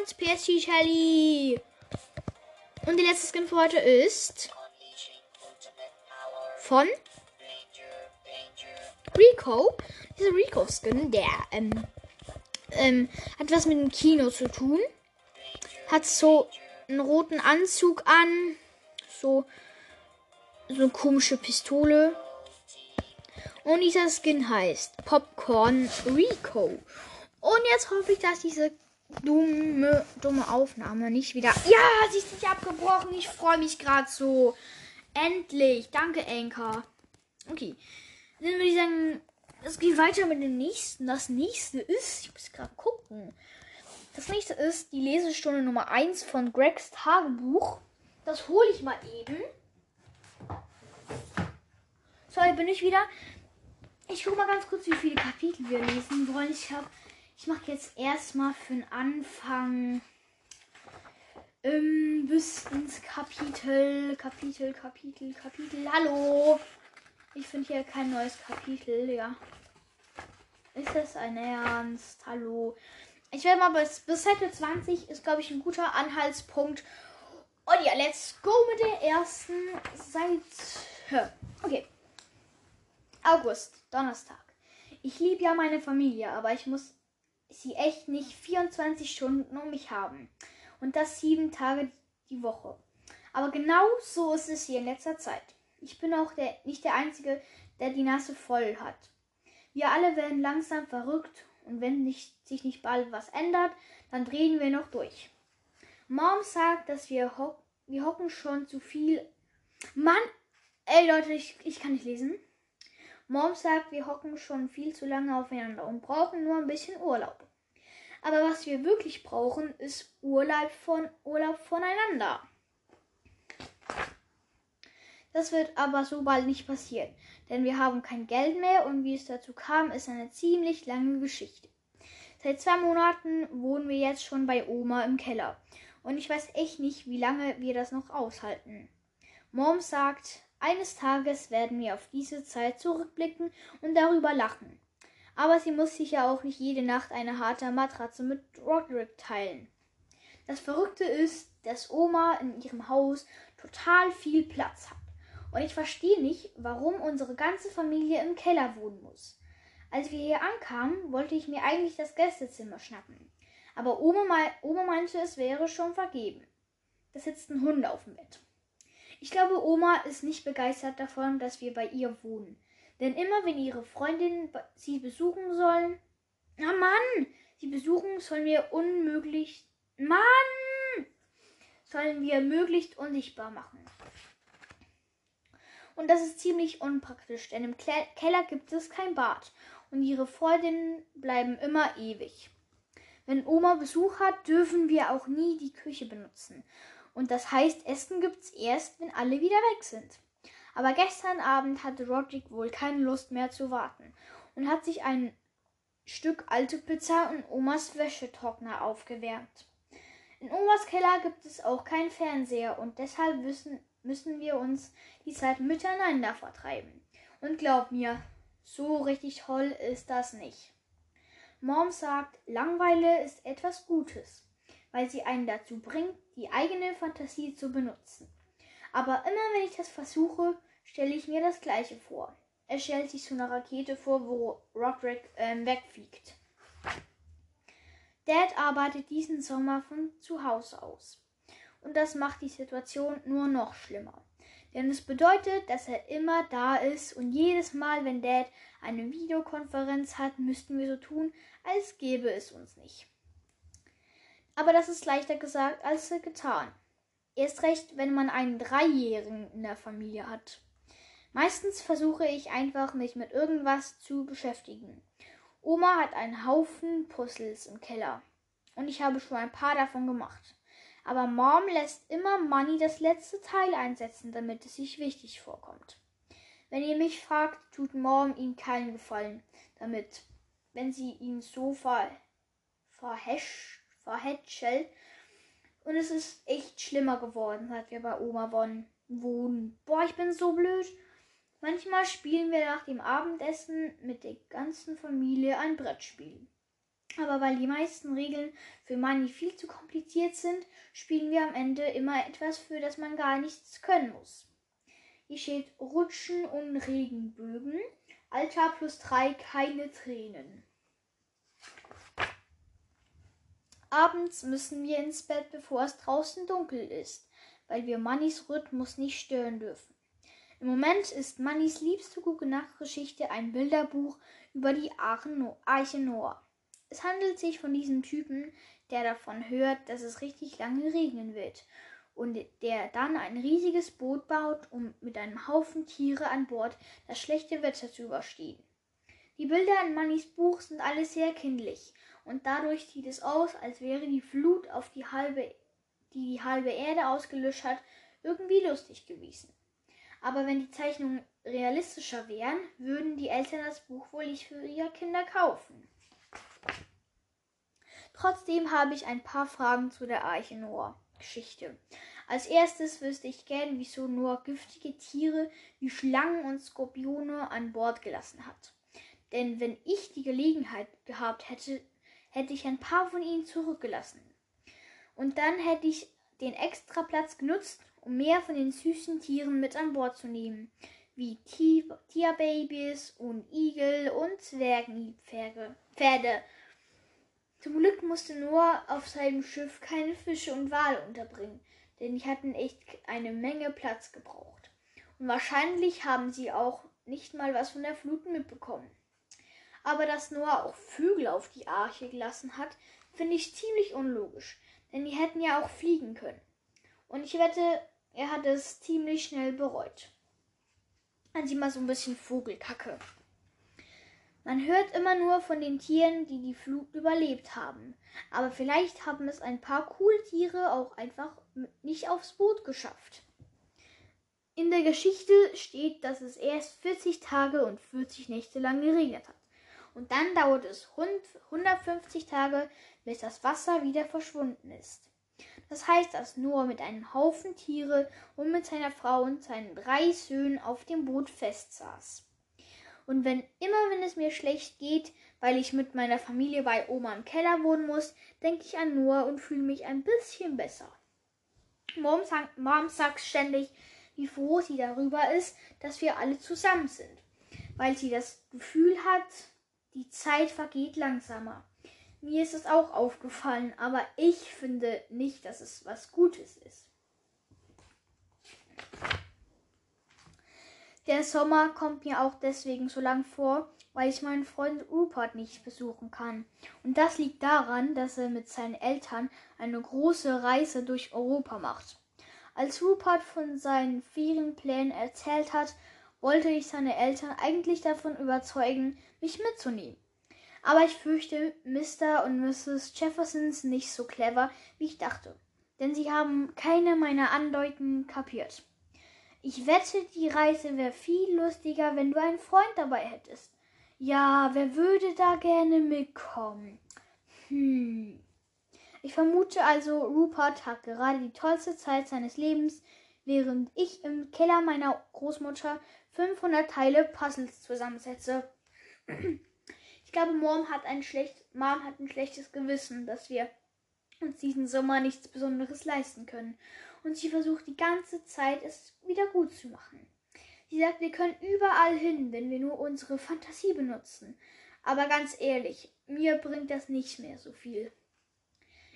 1, PSG Shelly. Und die letzte Skin für heute ist von Rico. Dieser Rico-Skin, der ähm, ähm, hat was mit dem Kino zu tun. Hat so einen roten Anzug an. So, so eine komische Pistole. Und dieser Skin heißt Popcorn Rico. Und jetzt hoffe ich, dass diese dumme, dumme Aufnahme nicht wieder. Ja, sie ist nicht abgebrochen. Ich freue mich gerade so. Endlich. Danke, Anker. Okay. Dann würde ich sagen, es geht weiter mit dem nächsten. Das nächste ist, ich muss gerade gucken. Das nächste ist die Lesestunde Nummer 1 von Gregs Tagebuch. Das hole ich mal eben. So, hier bin ich wieder. Ich gucke mal ganz kurz, wie viele Kapitel wir lesen wollen. Ich habe, ich mache jetzt erstmal für den Anfang ähm, bis ins Kapitel, Kapitel, Kapitel, Kapitel. Hallo. Ich finde hier kein neues Kapitel, ja. Ist das ein Ernst? Hallo. Ich werde mal bis, bis Seite 20 ist, glaube ich, ein guter Anhaltspunkt. Und ja, let's go mit der ersten Seite. Okay. August, Donnerstag. Ich liebe ja meine Familie, aber ich muss sie echt nicht 24 Stunden um mich haben. Und das sieben Tage die Woche. Aber genau so ist es hier in letzter Zeit. Ich bin auch der, nicht der Einzige, der die Nase voll hat. Wir alle werden langsam verrückt und wenn nicht, sich nicht bald was ändert, dann drehen wir noch durch. Mom sagt, dass wir, ho wir hocken schon zu viel. Mann! Ey Leute, ich, ich kann nicht lesen. Mom sagt, wir hocken schon viel zu lange aufeinander und brauchen nur ein bisschen Urlaub. Aber was wir wirklich brauchen, ist Urlaub von Urlaub voneinander. Das wird aber so bald nicht passieren, denn wir haben kein Geld mehr und wie es dazu kam, ist eine ziemlich lange Geschichte. Seit zwei Monaten wohnen wir jetzt schon bei Oma im Keller und ich weiß echt nicht, wie lange wir das noch aushalten. Mom sagt, eines Tages werden wir auf diese Zeit zurückblicken und darüber lachen. Aber sie muss sich ja auch nicht jede Nacht eine harte Matratze mit Roderick teilen. Das Verrückte ist, dass Oma in ihrem Haus total viel Platz hat. Und ich verstehe nicht, warum unsere ganze Familie im Keller wohnen muss. Als wir hier ankamen, wollte ich mir eigentlich das Gästezimmer schnappen. Aber Oma, Oma meinte, es wäre schon vergeben. Da sitzt ein Hund auf dem Bett. Ich glaube, Oma ist nicht begeistert davon, dass wir bei ihr wohnen. Denn immer wenn ihre Freundinnen sie besuchen sollen. Na Mann! Sie besuchen sollen wir unmöglich. Mann! Sollen wir möglichst unsichtbar machen. Und das ist ziemlich unpraktisch, denn im Keller gibt es kein Bad und ihre Freundinnen bleiben immer ewig. Wenn Oma Besuch hat, dürfen wir auch nie die Küche benutzen. Und das heißt, Essen gibt's erst, wenn alle wieder weg sind. Aber gestern Abend hatte Roderick wohl keine Lust mehr zu warten und hat sich ein Stück alte Pizza und Omas Wäschetrockner aufgewärmt. In Omas Keller gibt es auch keinen Fernseher und deshalb wissen, müssen wir uns die Zeit miteinander vertreiben. Und glaub mir, so richtig toll ist das nicht. Mom sagt, Langweile ist etwas Gutes, weil sie einen dazu bringt, die eigene Fantasie zu benutzen. Aber immer wenn ich das versuche, stelle ich mir das Gleiche vor. Er stellt sich so eine Rakete vor, wo Roderick äh, wegfliegt. Dad arbeitet diesen Sommer von zu Hause aus und das macht die Situation nur noch schlimmer. Denn es bedeutet, dass er immer da ist und jedes Mal, wenn Dad eine Videokonferenz hat, müssten wir so tun, als gäbe es uns nicht. Aber das ist leichter gesagt als getan. Erst recht, wenn man einen Dreijährigen in der Familie hat. Meistens versuche ich einfach, mich mit irgendwas zu beschäftigen. Oma hat einen Haufen Puzzles im Keller. Und ich habe schon ein paar davon gemacht. Aber Mom lässt immer Money das letzte Teil einsetzen, damit es sich wichtig vorkommt. Wenn ihr mich fragt, tut Mom ihm keinen Gefallen damit, wenn sie ihn so verhätschelt. Und es ist echt schlimmer geworden, seit wir bei Oma wohnen. Boah, ich bin so blöd. Manchmal spielen wir nach dem Abendessen mit der ganzen Familie ein Brettspiel. Aber weil die meisten Regeln für Money viel zu kompliziert sind, spielen wir am Ende immer etwas, für das man gar nichts können muss. Hier steht Rutschen und Regenbögen. Alter plus drei, keine Tränen. Abends müssen wir ins Bett, bevor es draußen dunkel ist, weil wir Mannys Rhythmus nicht stören dürfen. Im Moment ist Mannys liebste gute Nachtgeschichte ein Bilderbuch über die Arche Noah. Es handelt sich von diesem Typen, der davon hört, dass es richtig lange regnen wird und der dann ein riesiges Boot baut, um mit einem Haufen Tiere an Bord das schlechte Wetter zu überstehen. Die Bilder in Mannys Buch sind alle sehr kindlich und dadurch sieht es aus, als wäre die Flut, auf die halbe, die die halbe Erde ausgelöscht hat, irgendwie lustig gewesen. Aber wenn die Zeichnungen realistischer wären, würden die Eltern das Buch wohl nicht für ihre Kinder kaufen. Trotzdem habe ich ein paar Fragen zu der Arche Noah Geschichte. Als erstes wüsste ich gern, wieso Noah giftige Tiere wie Schlangen und Skorpione an Bord gelassen hat. Denn wenn ich die Gelegenheit gehabt hätte, hätte ich ein paar von ihnen zurückgelassen. Und dann hätte ich den Extraplatz genutzt, um mehr von den süßen Tieren mit an Bord zu nehmen, wie Tierbabys und Igel und Zwergenpferde. Zum Glück musste Noah auf seinem Schiff keine Fische und Wale unterbringen, denn die hatten echt eine Menge Platz gebraucht. Und wahrscheinlich haben sie auch nicht mal was von der Flut mitbekommen. Aber dass Noah auch Vögel auf die Arche gelassen hat, finde ich ziemlich unlogisch, denn die hätten ja auch fliegen können. Und ich wette, er hat es ziemlich schnell bereut. Sieht man so ein bisschen Vogelkacke. Man hört immer nur von den Tieren, die die Flut überlebt haben. Aber vielleicht haben es ein paar coole Tiere auch einfach nicht aufs Boot geschafft. In der Geschichte steht, dass es erst 40 Tage und 40 Nächte lang geregnet hat. Und dann dauert es 150 Tage, bis das Wasser wieder verschwunden ist. Das heißt, dass Noah mit einem Haufen Tiere und mit seiner Frau und seinen drei Söhnen auf dem Boot festsaß. Und wenn immer, wenn es mir schlecht geht, weil ich mit meiner Familie bei Oma im Keller wohnen muss, denke ich an Noah und fühle mich ein bisschen besser. Mom, sagt, Mom sagt ständig, wie froh sie darüber ist, dass wir alle zusammen sind, weil sie das Gefühl hat, die Zeit vergeht langsamer. Mir ist es auch aufgefallen, aber ich finde nicht, dass es was Gutes ist. Der Sommer kommt mir auch deswegen so lang vor, weil ich meinen Freund Rupert nicht besuchen kann. Und das liegt daran, dass er mit seinen Eltern eine große Reise durch Europa macht. Als Rupert von seinen Ferienplänen erzählt hat, wollte ich seine Eltern eigentlich davon überzeugen, mich mitzunehmen. Aber ich fürchte, Mr. und Mrs. Jefferson sind nicht so clever, wie ich dachte. Denn sie haben keine meiner Andeutungen kapiert. Ich wette, die Reise wäre viel lustiger, wenn du einen Freund dabei hättest. Ja, wer würde da gerne mitkommen? Hm. Ich vermute also, Rupert hat gerade die tollste Zeit seines Lebens, während ich im Keller meiner Großmutter 500 Teile Puzzles zusammensetze. Ich glaube, Mom hat ein schlecht, Mom hat ein schlechtes Gewissen, dass wir uns diesen Sommer nichts Besonderes leisten können. Und sie versucht die ganze Zeit, es wieder gut zu machen. Sie sagt, wir können überall hin, wenn wir nur unsere Fantasie benutzen. Aber ganz ehrlich, mir bringt das nicht mehr so viel.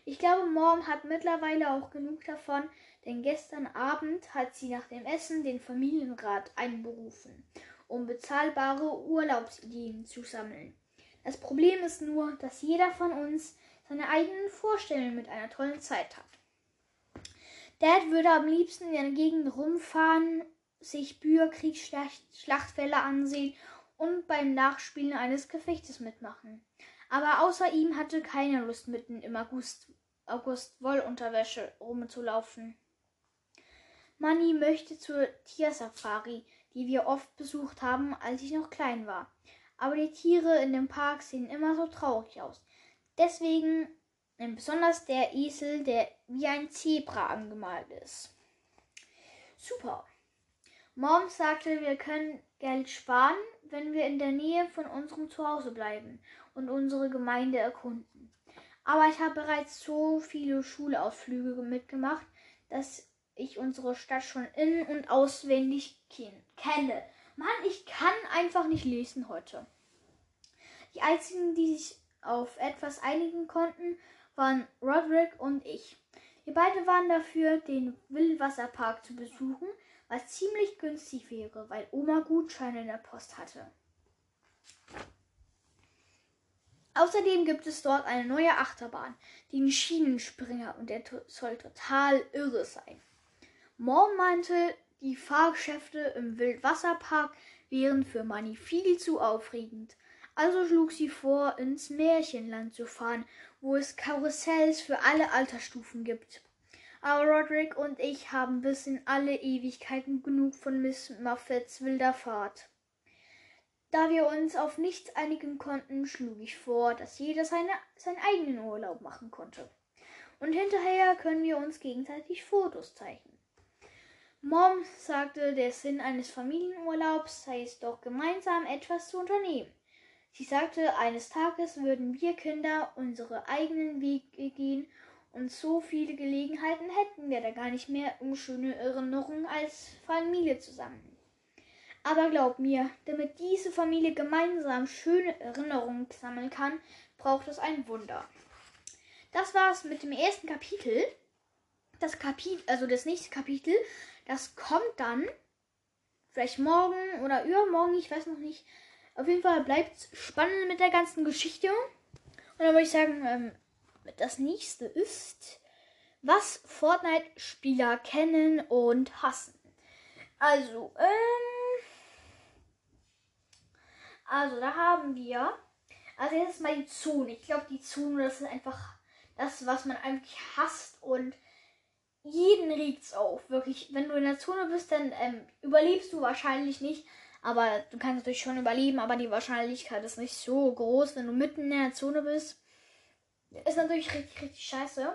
Ich glaube, Mom hat mittlerweile auch genug davon, denn gestern Abend hat sie nach dem Essen den Familienrat einberufen, um bezahlbare Urlaubsideen zu sammeln. Das Problem ist nur, dass jeder von uns seine eigenen Vorstellungen mit einer tollen Zeit hat. Dad würde am liebsten in der Gegend rumfahren, sich Bürgerkriegsschlachtfälle ansehen und beim Nachspielen eines Gefechtes mitmachen. Aber außer ihm hatte keiner Lust, mitten im August, August Wollunterwäsche rumzulaufen. Manny möchte zur Tiersafari, die wir oft besucht haben, als ich noch klein war aber die Tiere in dem Park sehen immer so traurig aus. Deswegen besonders der Esel, der wie ein Zebra angemalt ist. Super. Mom sagte, wir können Geld sparen, wenn wir in der Nähe von unserem Zuhause bleiben und unsere Gemeinde erkunden. Aber ich habe bereits so viele Schulausflüge mitgemacht, dass ich unsere Stadt schon in- und auswendig kenne. Mann, ich kann einfach nicht lesen heute. Die einzigen, die sich auf etwas einigen konnten, waren Roderick und ich. Wir beide waren dafür, den Wildwasserpark zu besuchen, was ziemlich günstig wäre, weil Oma Gutscheine in der Post hatte. Außerdem gibt es dort eine neue Achterbahn, den Schienenspringer, und der soll total irre sein. Mom meinte, die Fahrgeschäfte im Wildwasserpark wären für Manny viel zu aufregend. Also schlug sie vor, ins Märchenland zu fahren, wo es Karussells für alle Altersstufen gibt. Aber Roderick und ich haben bis in alle Ewigkeiten genug von Miss Muffets wilder Fahrt. Da wir uns auf nichts einigen konnten, schlug ich vor, dass jeder seine, seinen eigenen Urlaub machen konnte. Und hinterher können wir uns gegenseitig Fotos zeichnen. Mom sagte, der Sinn eines Familienurlaubs sei es doch gemeinsam etwas zu unternehmen. Sie sagte, eines Tages würden wir Kinder unsere eigenen Wege gehen und so viele Gelegenheiten hätten wir da gar nicht mehr, um schöne Erinnerungen als Familie zusammen. Aber glaub mir, damit diese Familie gemeinsam schöne Erinnerungen sammeln kann, braucht es ein Wunder. Das war's mit dem ersten Kapitel. Das Kapitel, also das nächste Kapitel, das kommt dann vielleicht morgen oder übermorgen, ich weiß noch nicht. Auf jeden Fall bleibt spannend mit der ganzen Geschichte. Und dann würde ich sagen, ähm, das nächste ist, was Fortnite-Spieler kennen und hassen. Also, ähm, also, da haben wir. Also, jetzt ist mal die Zone. Ich glaube, die Zone, das ist einfach das, was man eigentlich hasst. Und jeden regt's auf. Wirklich, wenn du in der Zone bist, dann ähm, überlebst du wahrscheinlich nicht. Aber du kannst natürlich schon überleben, aber die Wahrscheinlichkeit ist nicht so groß, wenn du mitten in der Zone bist. Ist natürlich richtig, richtig scheiße.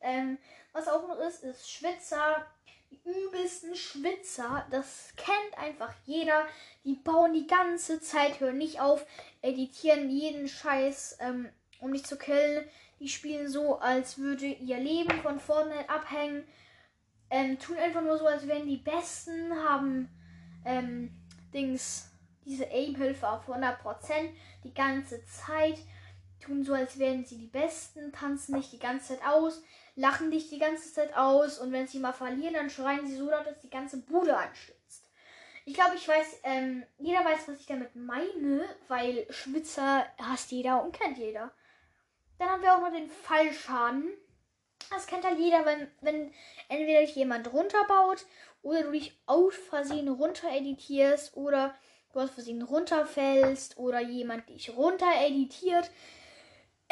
Ähm, was auch noch ist, ist Schwitzer die übelsten Schwitzer. Das kennt einfach jeder. Die bauen die ganze Zeit, hören nicht auf, editieren jeden Scheiß, ähm, um dich zu killen. Die spielen so, als würde ihr Leben von Fortnite abhängen. Ähm, tun einfach nur so, als wären die Besten, haben ähm, Dings, diese Aim-Hilfe auf 100% die ganze Zeit. Tun so, als wären sie die Besten, tanzen nicht die ganze Zeit aus, lachen dich die ganze Zeit aus und wenn sie mal verlieren, dann schreien sie so laut, dass die ganze Bude anstürzt. Ich glaube, ich weiß, ähm, jeder weiß, was ich damit meine, weil Schwitzer hasst jeder und kennt jeder. Dann haben wir auch noch den Fallschaden. Das kennt halt jeder, wenn, wenn entweder dich jemand runterbaut oder du dich aus Versehen runter editierst oder du aus Versehen runterfällst oder jemand dich runter editiert.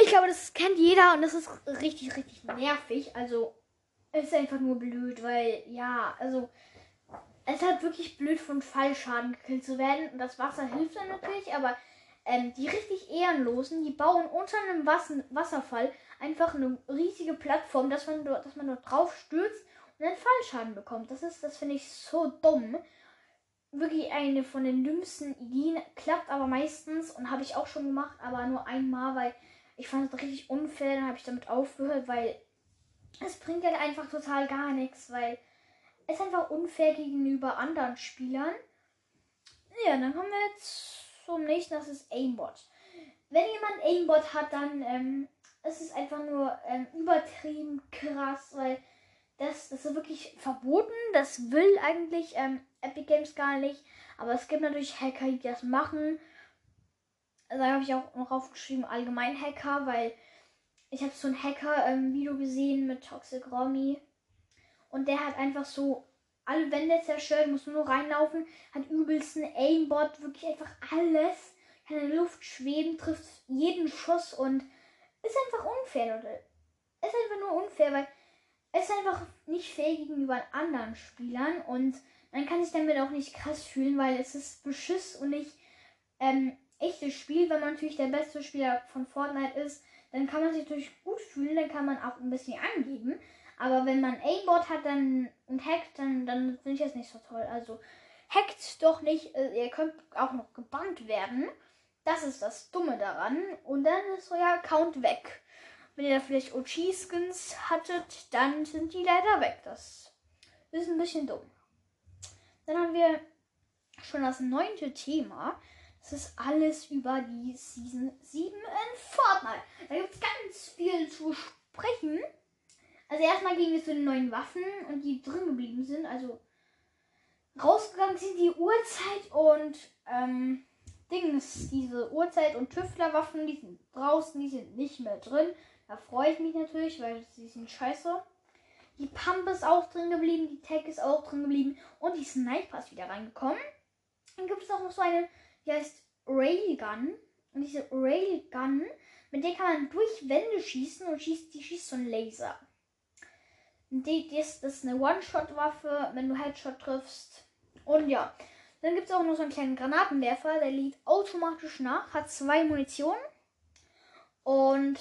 Ich glaube, das kennt jeder und das ist richtig, richtig nervig. Also, es ist einfach nur blöd, weil, ja, also, es ist halt wirklich blöd, von Fallschaden gekillt zu werden. Und das Wasser hilft dann natürlich, aber ähm, die richtig Ehrenlosen, die bauen unter einem Wasser Wasserfall einfach eine riesige Plattform, dass man, dass man dort drauf stürzt dann Fallschaden bekommt. Das ist, das finde ich so dumm. Wirklich eine von den dümmsten Ideen, klappt aber meistens und habe ich auch schon gemacht, aber nur einmal, weil ich fand es richtig unfair, dann habe ich damit aufgehört, weil es bringt halt einfach total gar nichts, weil es einfach unfair gegenüber anderen Spielern. Ja, dann kommen wir jetzt zum nächsten, das ist Aimbot. Wenn jemand Aimbot hat, dann ähm, ist es einfach nur ähm, übertrieben krass, weil das, das ist wirklich verboten. Das will eigentlich ähm, Epic Games gar nicht. Aber es gibt natürlich Hacker, die das machen da habe ich auch noch aufgeschrieben, allgemein Hacker, weil ich habe so ein Hacker-Video ähm, gesehen mit Toxic Romy. Und der hat einfach so alle Wände zerstört, muss nur reinlaufen, hat übelsten Aimbot, wirklich einfach alles. Kann in der Luft schweben, trifft jeden Schuss und ist einfach unfair, Leute. Ist einfach nur unfair, weil ist einfach nicht fair gegenüber anderen Spielern und man kann sich damit auch nicht krass fühlen, weil es ist Beschiss und nicht ähm, echtes Spiel, wenn man natürlich der beste Spieler von Fortnite ist, dann kann man sich natürlich gut fühlen, dann kann man auch ein bisschen angeben. Aber wenn man Aimbot hat dann und hackt, dann, dann finde ich das nicht so toll. Also hackt doch nicht, äh, ihr könnt auch noch gebannt werden. Das ist das Dumme daran. Und dann ist euer Account weg. Wenn ihr da vielleicht OG-Skins hattet, dann sind die leider weg. Das ist ein bisschen dumm. Dann haben wir schon das neunte Thema. Das ist alles über die Season 7 in Fortnite. Da gibt es ganz viel zu sprechen. Also erstmal gehen wir zu den neuen Waffen und die drin geblieben sind. Also rausgegangen sind die Uhrzeit und ähm, Dings, diese Uhrzeit und Tüftlerwaffen, die sind draußen, die sind nicht mehr drin. Da freue ich mich natürlich, weil sie sind scheiße. Die Pump ist auch drin geblieben, die Tag ist auch drin geblieben und die Sniper ist wieder reingekommen. Dann gibt es auch noch so eine die heißt Railgun. Und diese Railgun, mit der kann man durch Wände schießen und schießt, die schießt so ein Laser. Die, das, das ist eine One-Shot-Waffe, wenn du Headshot triffst. Und ja, dann gibt es auch noch so einen kleinen Granatenwerfer, der liegt automatisch nach, hat zwei Munition und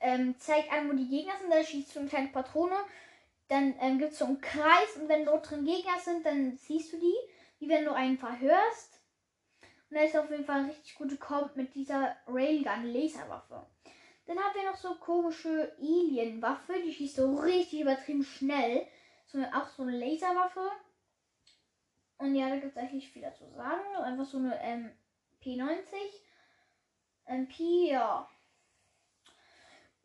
ähm, zeigt an, wo die Gegner sind. Da schießt du eine kleine Patrone. Dann ähm, gibt es so einen Kreis und wenn dort drin Gegner sind, dann siehst du die, wie wenn du einen verhörst. Und da ist auf jeden Fall richtig gute Comp mit dieser Railgun Laserwaffe. Dann haben wir noch so komische Alien-Waffe, die schießt so richtig übertrieben schnell. So auch so eine Laserwaffe. Und ja, da gibt es eigentlich viel dazu sagen. Einfach so eine ähm, P90. MP, ja.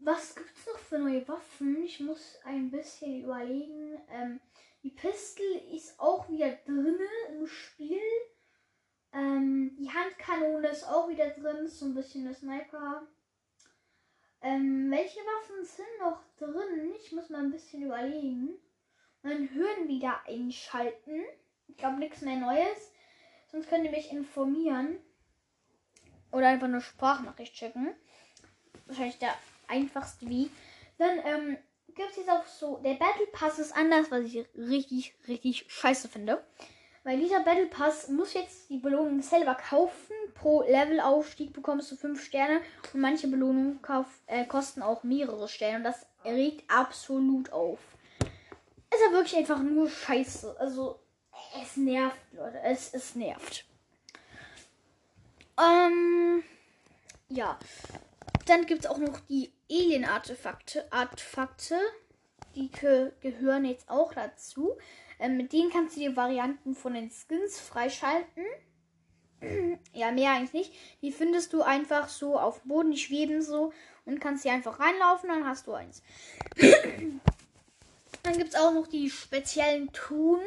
Was gibt es noch für neue Waffen? Ich muss ein bisschen überlegen. Ähm, die Pistol ist auch wieder drin im Spiel. Ähm, die Handkanone ist auch wieder drin. So ein bisschen der Sniper. Ähm, welche Waffen sind noch drin? Ich muss mal ein bisschen überlegen. Mein Hören wieder einschalten. Ich glaube nichts mehr Neues. Sonst könnt ihr mich informieren. Oder einfach eine Sprachnachricht schicken. Wahrscheinlich der einfachste wie. Dann ähm, gibt es jetzt auch so. Der Battle Pass ist anders, was ich richtig, richtig scheiße finde. Weil dieser Battle Pass muss jetzt die Belohnung selber kaufen. Pro Levelaufstieg bekommst du 5 Sterne. Und manche Belohnungen kauf, äh, kosten auch mehrere Sterne. Und das regt absolut auf. Es ist ja wirklich einfach nur scheiße. Also, es nervt, Leute. Es, es nervt. Ähm, ja. Dann gibt es auch noch die Alien-Artefakte. Artefakte. Die ge gehören jetzt auch dazu. Ähm, mit denen kannst du dir Varianten von den Skins freischalten. ja, mehr eigentlich nicht. Die findest du einfach so auf dem Boden, die schweben so und kannst hier einfach reinlaufen, dann hast du eins. dann gibt es auch noch die speziellen Truhen.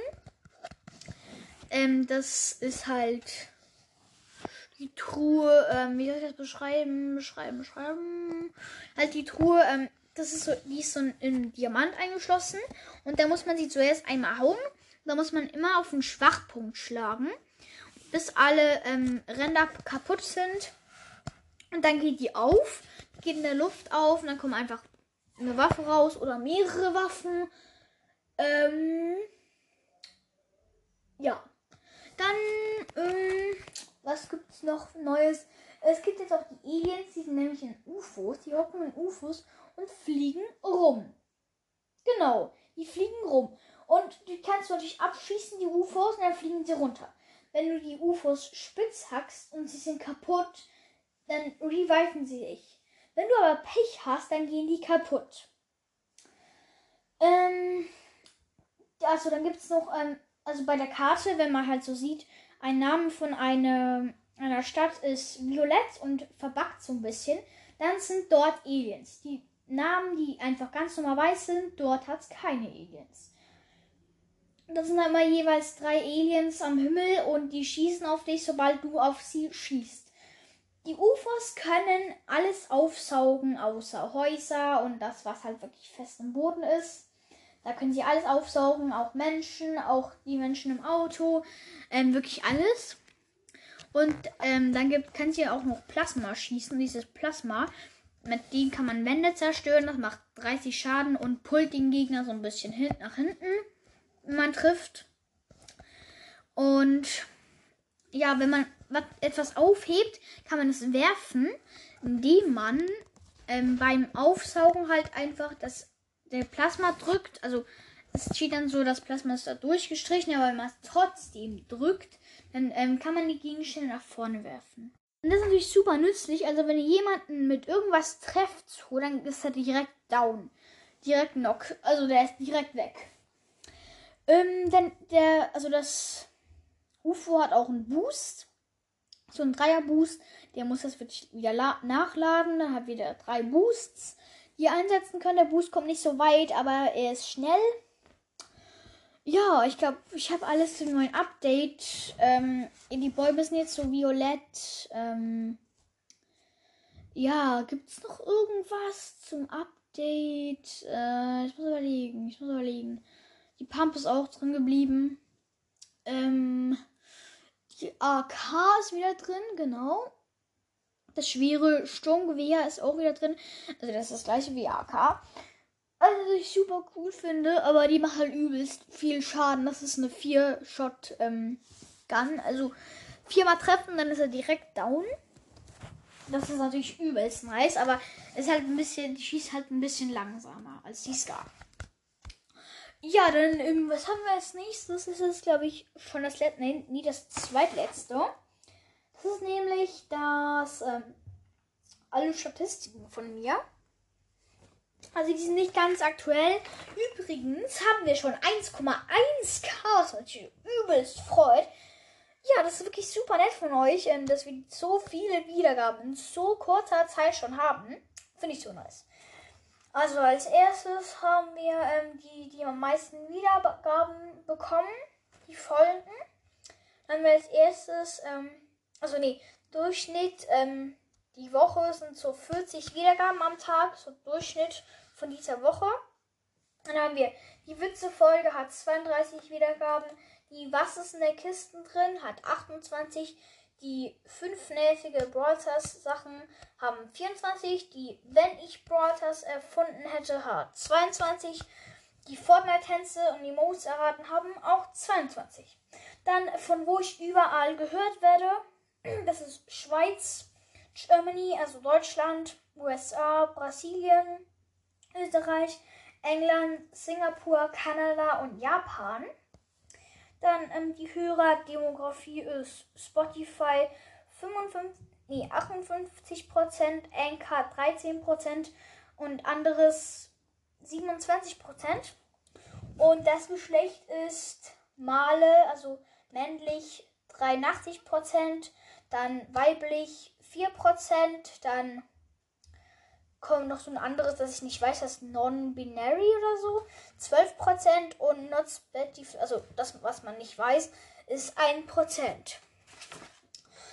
Ähm, das ist halt die Truhe, ähm, wie soll ich das beschreiben? Beschreiben, beschreiben. Halt die Truhe, ähm, das ist so, die ist so in Diamant eingeschlossen. Und da muss man sie zuerst einmal hauen. Da muss man immer auf den Schwachpunkt schlagen, bis alle ähm, Ränder kaputt sind. Und dann geht die auf, geht in der Luft auf und dann kommt einfach eine Waffe raus oder mehrere Waffen. Ähm, ja. Dann, ähm, was gibt's noch Neues? Es gibt jetzt auch die Aliens, die sind nämlich in UFOs. Die hocken in UFOs und fliegen rum. Genau, die fliegen rum. Und die kannst du natürlich abschießen, die UFOs, und dann fliegen sie runter. Wenn du die UFOs spitz hackst und sie sind kaputt, dann reviven sie dich. Wenn du aber Pech hast, dann gehen die kaputt. Ähm, also dann gibt es noch, ähm, also bei der Karte, wenn man halt so sieht, ein Name von eine, einer Stadt ist violett und verbackt so ein bisschen, dann sind dort Aliens. Die Namen, die einfach ganz normal weiß sind, dort hat es keine Aliens. Das sind immer jeweils drei Aliens am Himmel und die schießen auf dich, sobald du auf sie schießt. Die UFOs können alles aufsaugen, außer Häuser und das, was halt wirklich fest im Boden ist. Da können sie alles aufsaugen, auch Menschen, auch die Menschen im Auto, ähm, wirklich alles. Und ähm, dann gibt, kann sie auch noch Plasma schießen. Dieses Plasma mit denen kann man Wände zerstören. Das macht 30 Schaden und pullt den Gegner so ein bisschen hin nach hinten, man trifft. Und ja, wenn man etwas aufhebt, kann man es werfen, indem man ähm, beim Aufsaugen halt einfach das der Plasma drückt. Also es steht dann so, das Plasma ist da durchgestrichen, aber wenn man es trotzdem drückt, dann ähm, kann man die Gegenstände nach vorne werfen. Und das ist natürlich super nützlich. Also wenn ihr jemanden mit irgendwas trefft, so, dann ist er direkt down. Direkt knock. Also der ist direkt weg. Ähm, denn der, also das UFO hat auch einen Boost. So ein Dreier-Boost. Der muss das wieder nachladen. Dann hat wieder drei Boosts, die ihr einsetzen können. Der Boost kommt nicht so weit, aber er ist schnell. Ja, ich glaube, ich habe alles zum neuen Update. Ähm, die Bäume sind jetzt so violett. Ähm, ja, gibt es noch irgendwas zum Update? Äh, ich muss überlegen, ich muss überlegen. Die Pump ist auch drin geblieben. Ähm, die AK ist wieder drin, genau. Das schwere Sturmgewehr ist auch wieder drin. Also das ist das gleiche wie AK. Also, ich super cool finde, aber die macht halt übelst viel Schaden. Das ist eine 4-Shot-Gun. Ähm, also, viermal treffen, dann ist er direkt down. Das ist natürlich übelst nice, aber ist halt ein bisschen, die schießt halt ein bisschen langsamer als die Scar. Ja, dann, ähm, was haben wir als nächstes? Das ist, glaube ich, schon das letzte, nee, nie das zweitletzte. Ist nämlich, dass ähm, alle Statistiken von mir, also die sind nicht ganz aktuell. Übrigens haben wir schon 1,1k, was mich übelst freut. Ja, das ist wirklich super nett von euch, ähm, dass wir so viele Wiedergaben in so kurzer Zeit schon haben. Finde ich so nice. Also als erstes haben wir ähm, die, die am meisten Wiedergaben bekommen, die Folgen. Dann haben wir als erstes, ähm, also nee, Durchschnitt, ähm, die Woche sind so 40 Wiedergaben am Tag, so Durchschnitt von dieser Woche. Dann haben wir die Witze-Folge hat 32 Wiedergaben, die Was ist in der Kisten drin hat 28, die fünfnäsige Brawlers Sachen haben 24, die Wenn ich Brawlers erfunden hätte hat 22, die Fortnite-Tänze und die Modes erraten haben auch 22. Dann von wo ich überall gehört werde, das ist Schweiz, Germany, also Deutschland, USA, Brasilien, Österreich, England, Singapur, Kanada und Japan. Dann ähm, die Hörerdemografie ist Spotify 55, nee, 58%, Anchor 13% und anderes 27%. Und das Geschlecht ist Male, also männlich 83%, dann weiblich 4%, dann kommt noch so ein anderes, das ich nicht weiß, das Non-Binary oder so. 12% und Not Specified, also das, was man nicht weiß, ist 1%.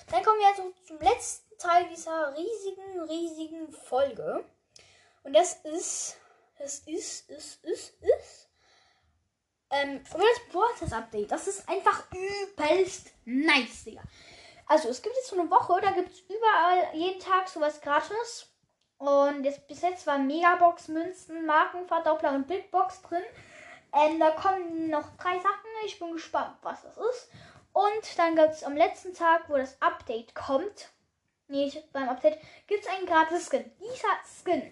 Dann kommen wir also zum letzten Teil dieser riesigen, riesigen Folge. Und das ist, das ist, ist, ist, ist, ähm, das Broadcast Update. Das ist einfach übelst nice, Digga. Also, es gibt jetzt so eine Woche, da gibt es überall jeden Tag sowas gratis. Und jetzt, bis jetzt waren Megabox, Münzen, Markenverdoppler und Bigbox drin. Ähm, da kommen noch drei Sachen. Ich bin gespannt, was das ist. Und dann gibt es am letzten Tag, wo das Update kommt, nicht beim Update, gibt es einen gratis Skin. Dieser Skin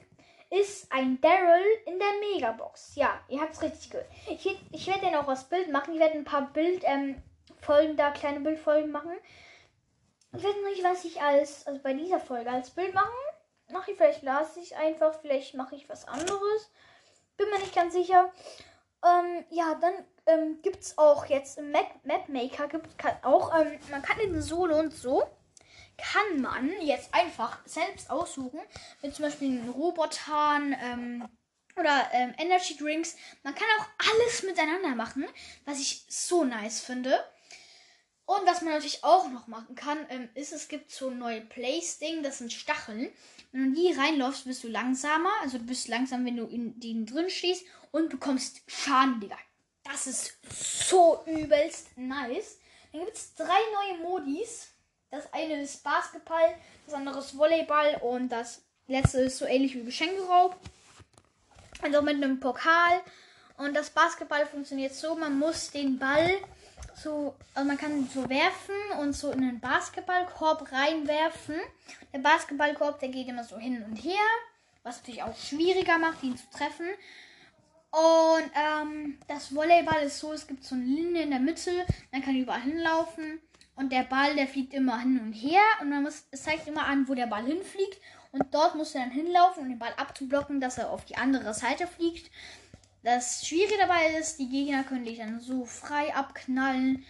ist ein Daryl in der Megabox. Ja, ihr habt es richtig gehört. Ich, ich werde den auch als Bild machen. Ich werde ein paar Bildfolgen ähm, da, kleine Bildfolgen machen. Ich weiß nicht, was ich als, also bei dieser Folge als Bild machen mache ich, vielleicht lasse ich einfach, vielleicht mache ich was anderes. Bin mir nicht ganz sicher. Ähm, ja, dann ähm, gibt es auch jetzt im Map, Mapmaker, gibt kann auch, ähm, man kann in Solo und so, kann man jetzt einfach selbst aussuchen, mit zum Beispiel Robotern ähm, oder ähm, Energy Drinks. Man kann auch alles miteinander machen, was ich so nice finde. Und was man natürlich auch noch machen kann, ähm, ist, es gibt so neue Place-Ding, das sind Stacheln. Wenn du die reinläufst, bist du langsamer. Also du bist langsam, wenn du in denen drin stehst und bekommst Schaden, Digga. Das ist so übelst nice. Dann gibt es drei neue Modis. Das eine ist Basketball, das andere ist Volleyball und das letzte ist so ähnlich wie Geschenkeraub. Also mit einem Pokal. Und das Basketball funktioniert so, man muss den Ball so, also man kann so werfen und so in den Basketballkorb reinwerfen. Der Basketballkorb, der geht immer so hin und her, was natürlich auch schwieriger macht, ihn zu treffen. Und ähm, das Volleyball ist so, es gibt so eine Linie in der Mitte, man kann überall hinlaufen und der Ball, der fliegt immer hin und her und man muss, es zeigt immer an, wo der Ball hinfliegt und dort muss er dann hinlaufen, um den Ball abzublocken, dass er auf die andere Seite fliegt. Das Schwierige dabei ist, die Gegner können dich dann so frei abknallen.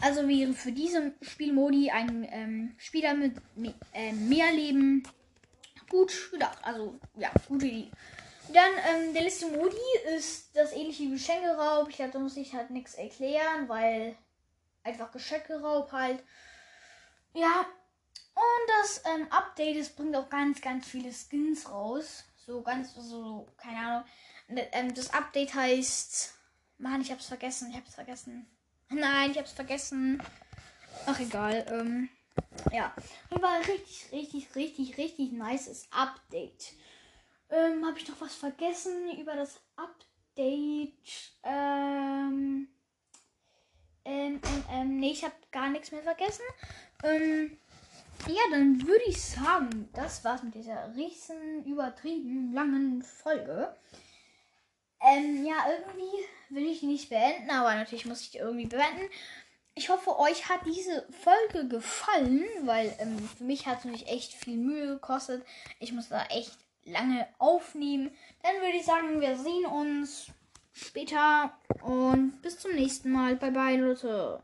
Also wäre für diese Spielmodi ein ähm, Spieler mit me äh, mehr Leben gut gedacht. Also ja, gute Idee. Dann ähm, der letzte Modi ist das ähnliche wie Geschenkeraub. Ich glaube, da muss ich halt nichts erklären, weil einfach Geschenkeraub halt. Ja. Und das ähm, Update, es bringt auch ganz, ganz viele Skins raus. So ganz, so, keine Ahnung. Ne, ähm, das Update heißt. Mann, ich hab's vergessen. Ich hab's vergessen. Nein, ich hab's vergessen. Ach egal. Ähm, ja. War richtig, richtig, richtig, richtig nices Update. Ähm, habe ich noch was vergessen über das Update? Ähm. Ähm, ähm, ähm, nee, ich habe gar nichts mehr vergessen. Ähm, ja, dann würde ich sagen, das war's mit dieser riesen übertrieben langen Folge. Ähm, ja, irgendwie will ich nicht beenden, aber natürlich muss ich die irgendwie beenden. ich hoffe, euch hat diese Folge gefallen, weil ähm, für mich hat es natürlich echt viel Mühe gekostet. Ich muss da echt lange aufnehmen. Dann würde ich sagen, wir sehen uns später und bis zum nächsten Mal. Bye bye, Leute.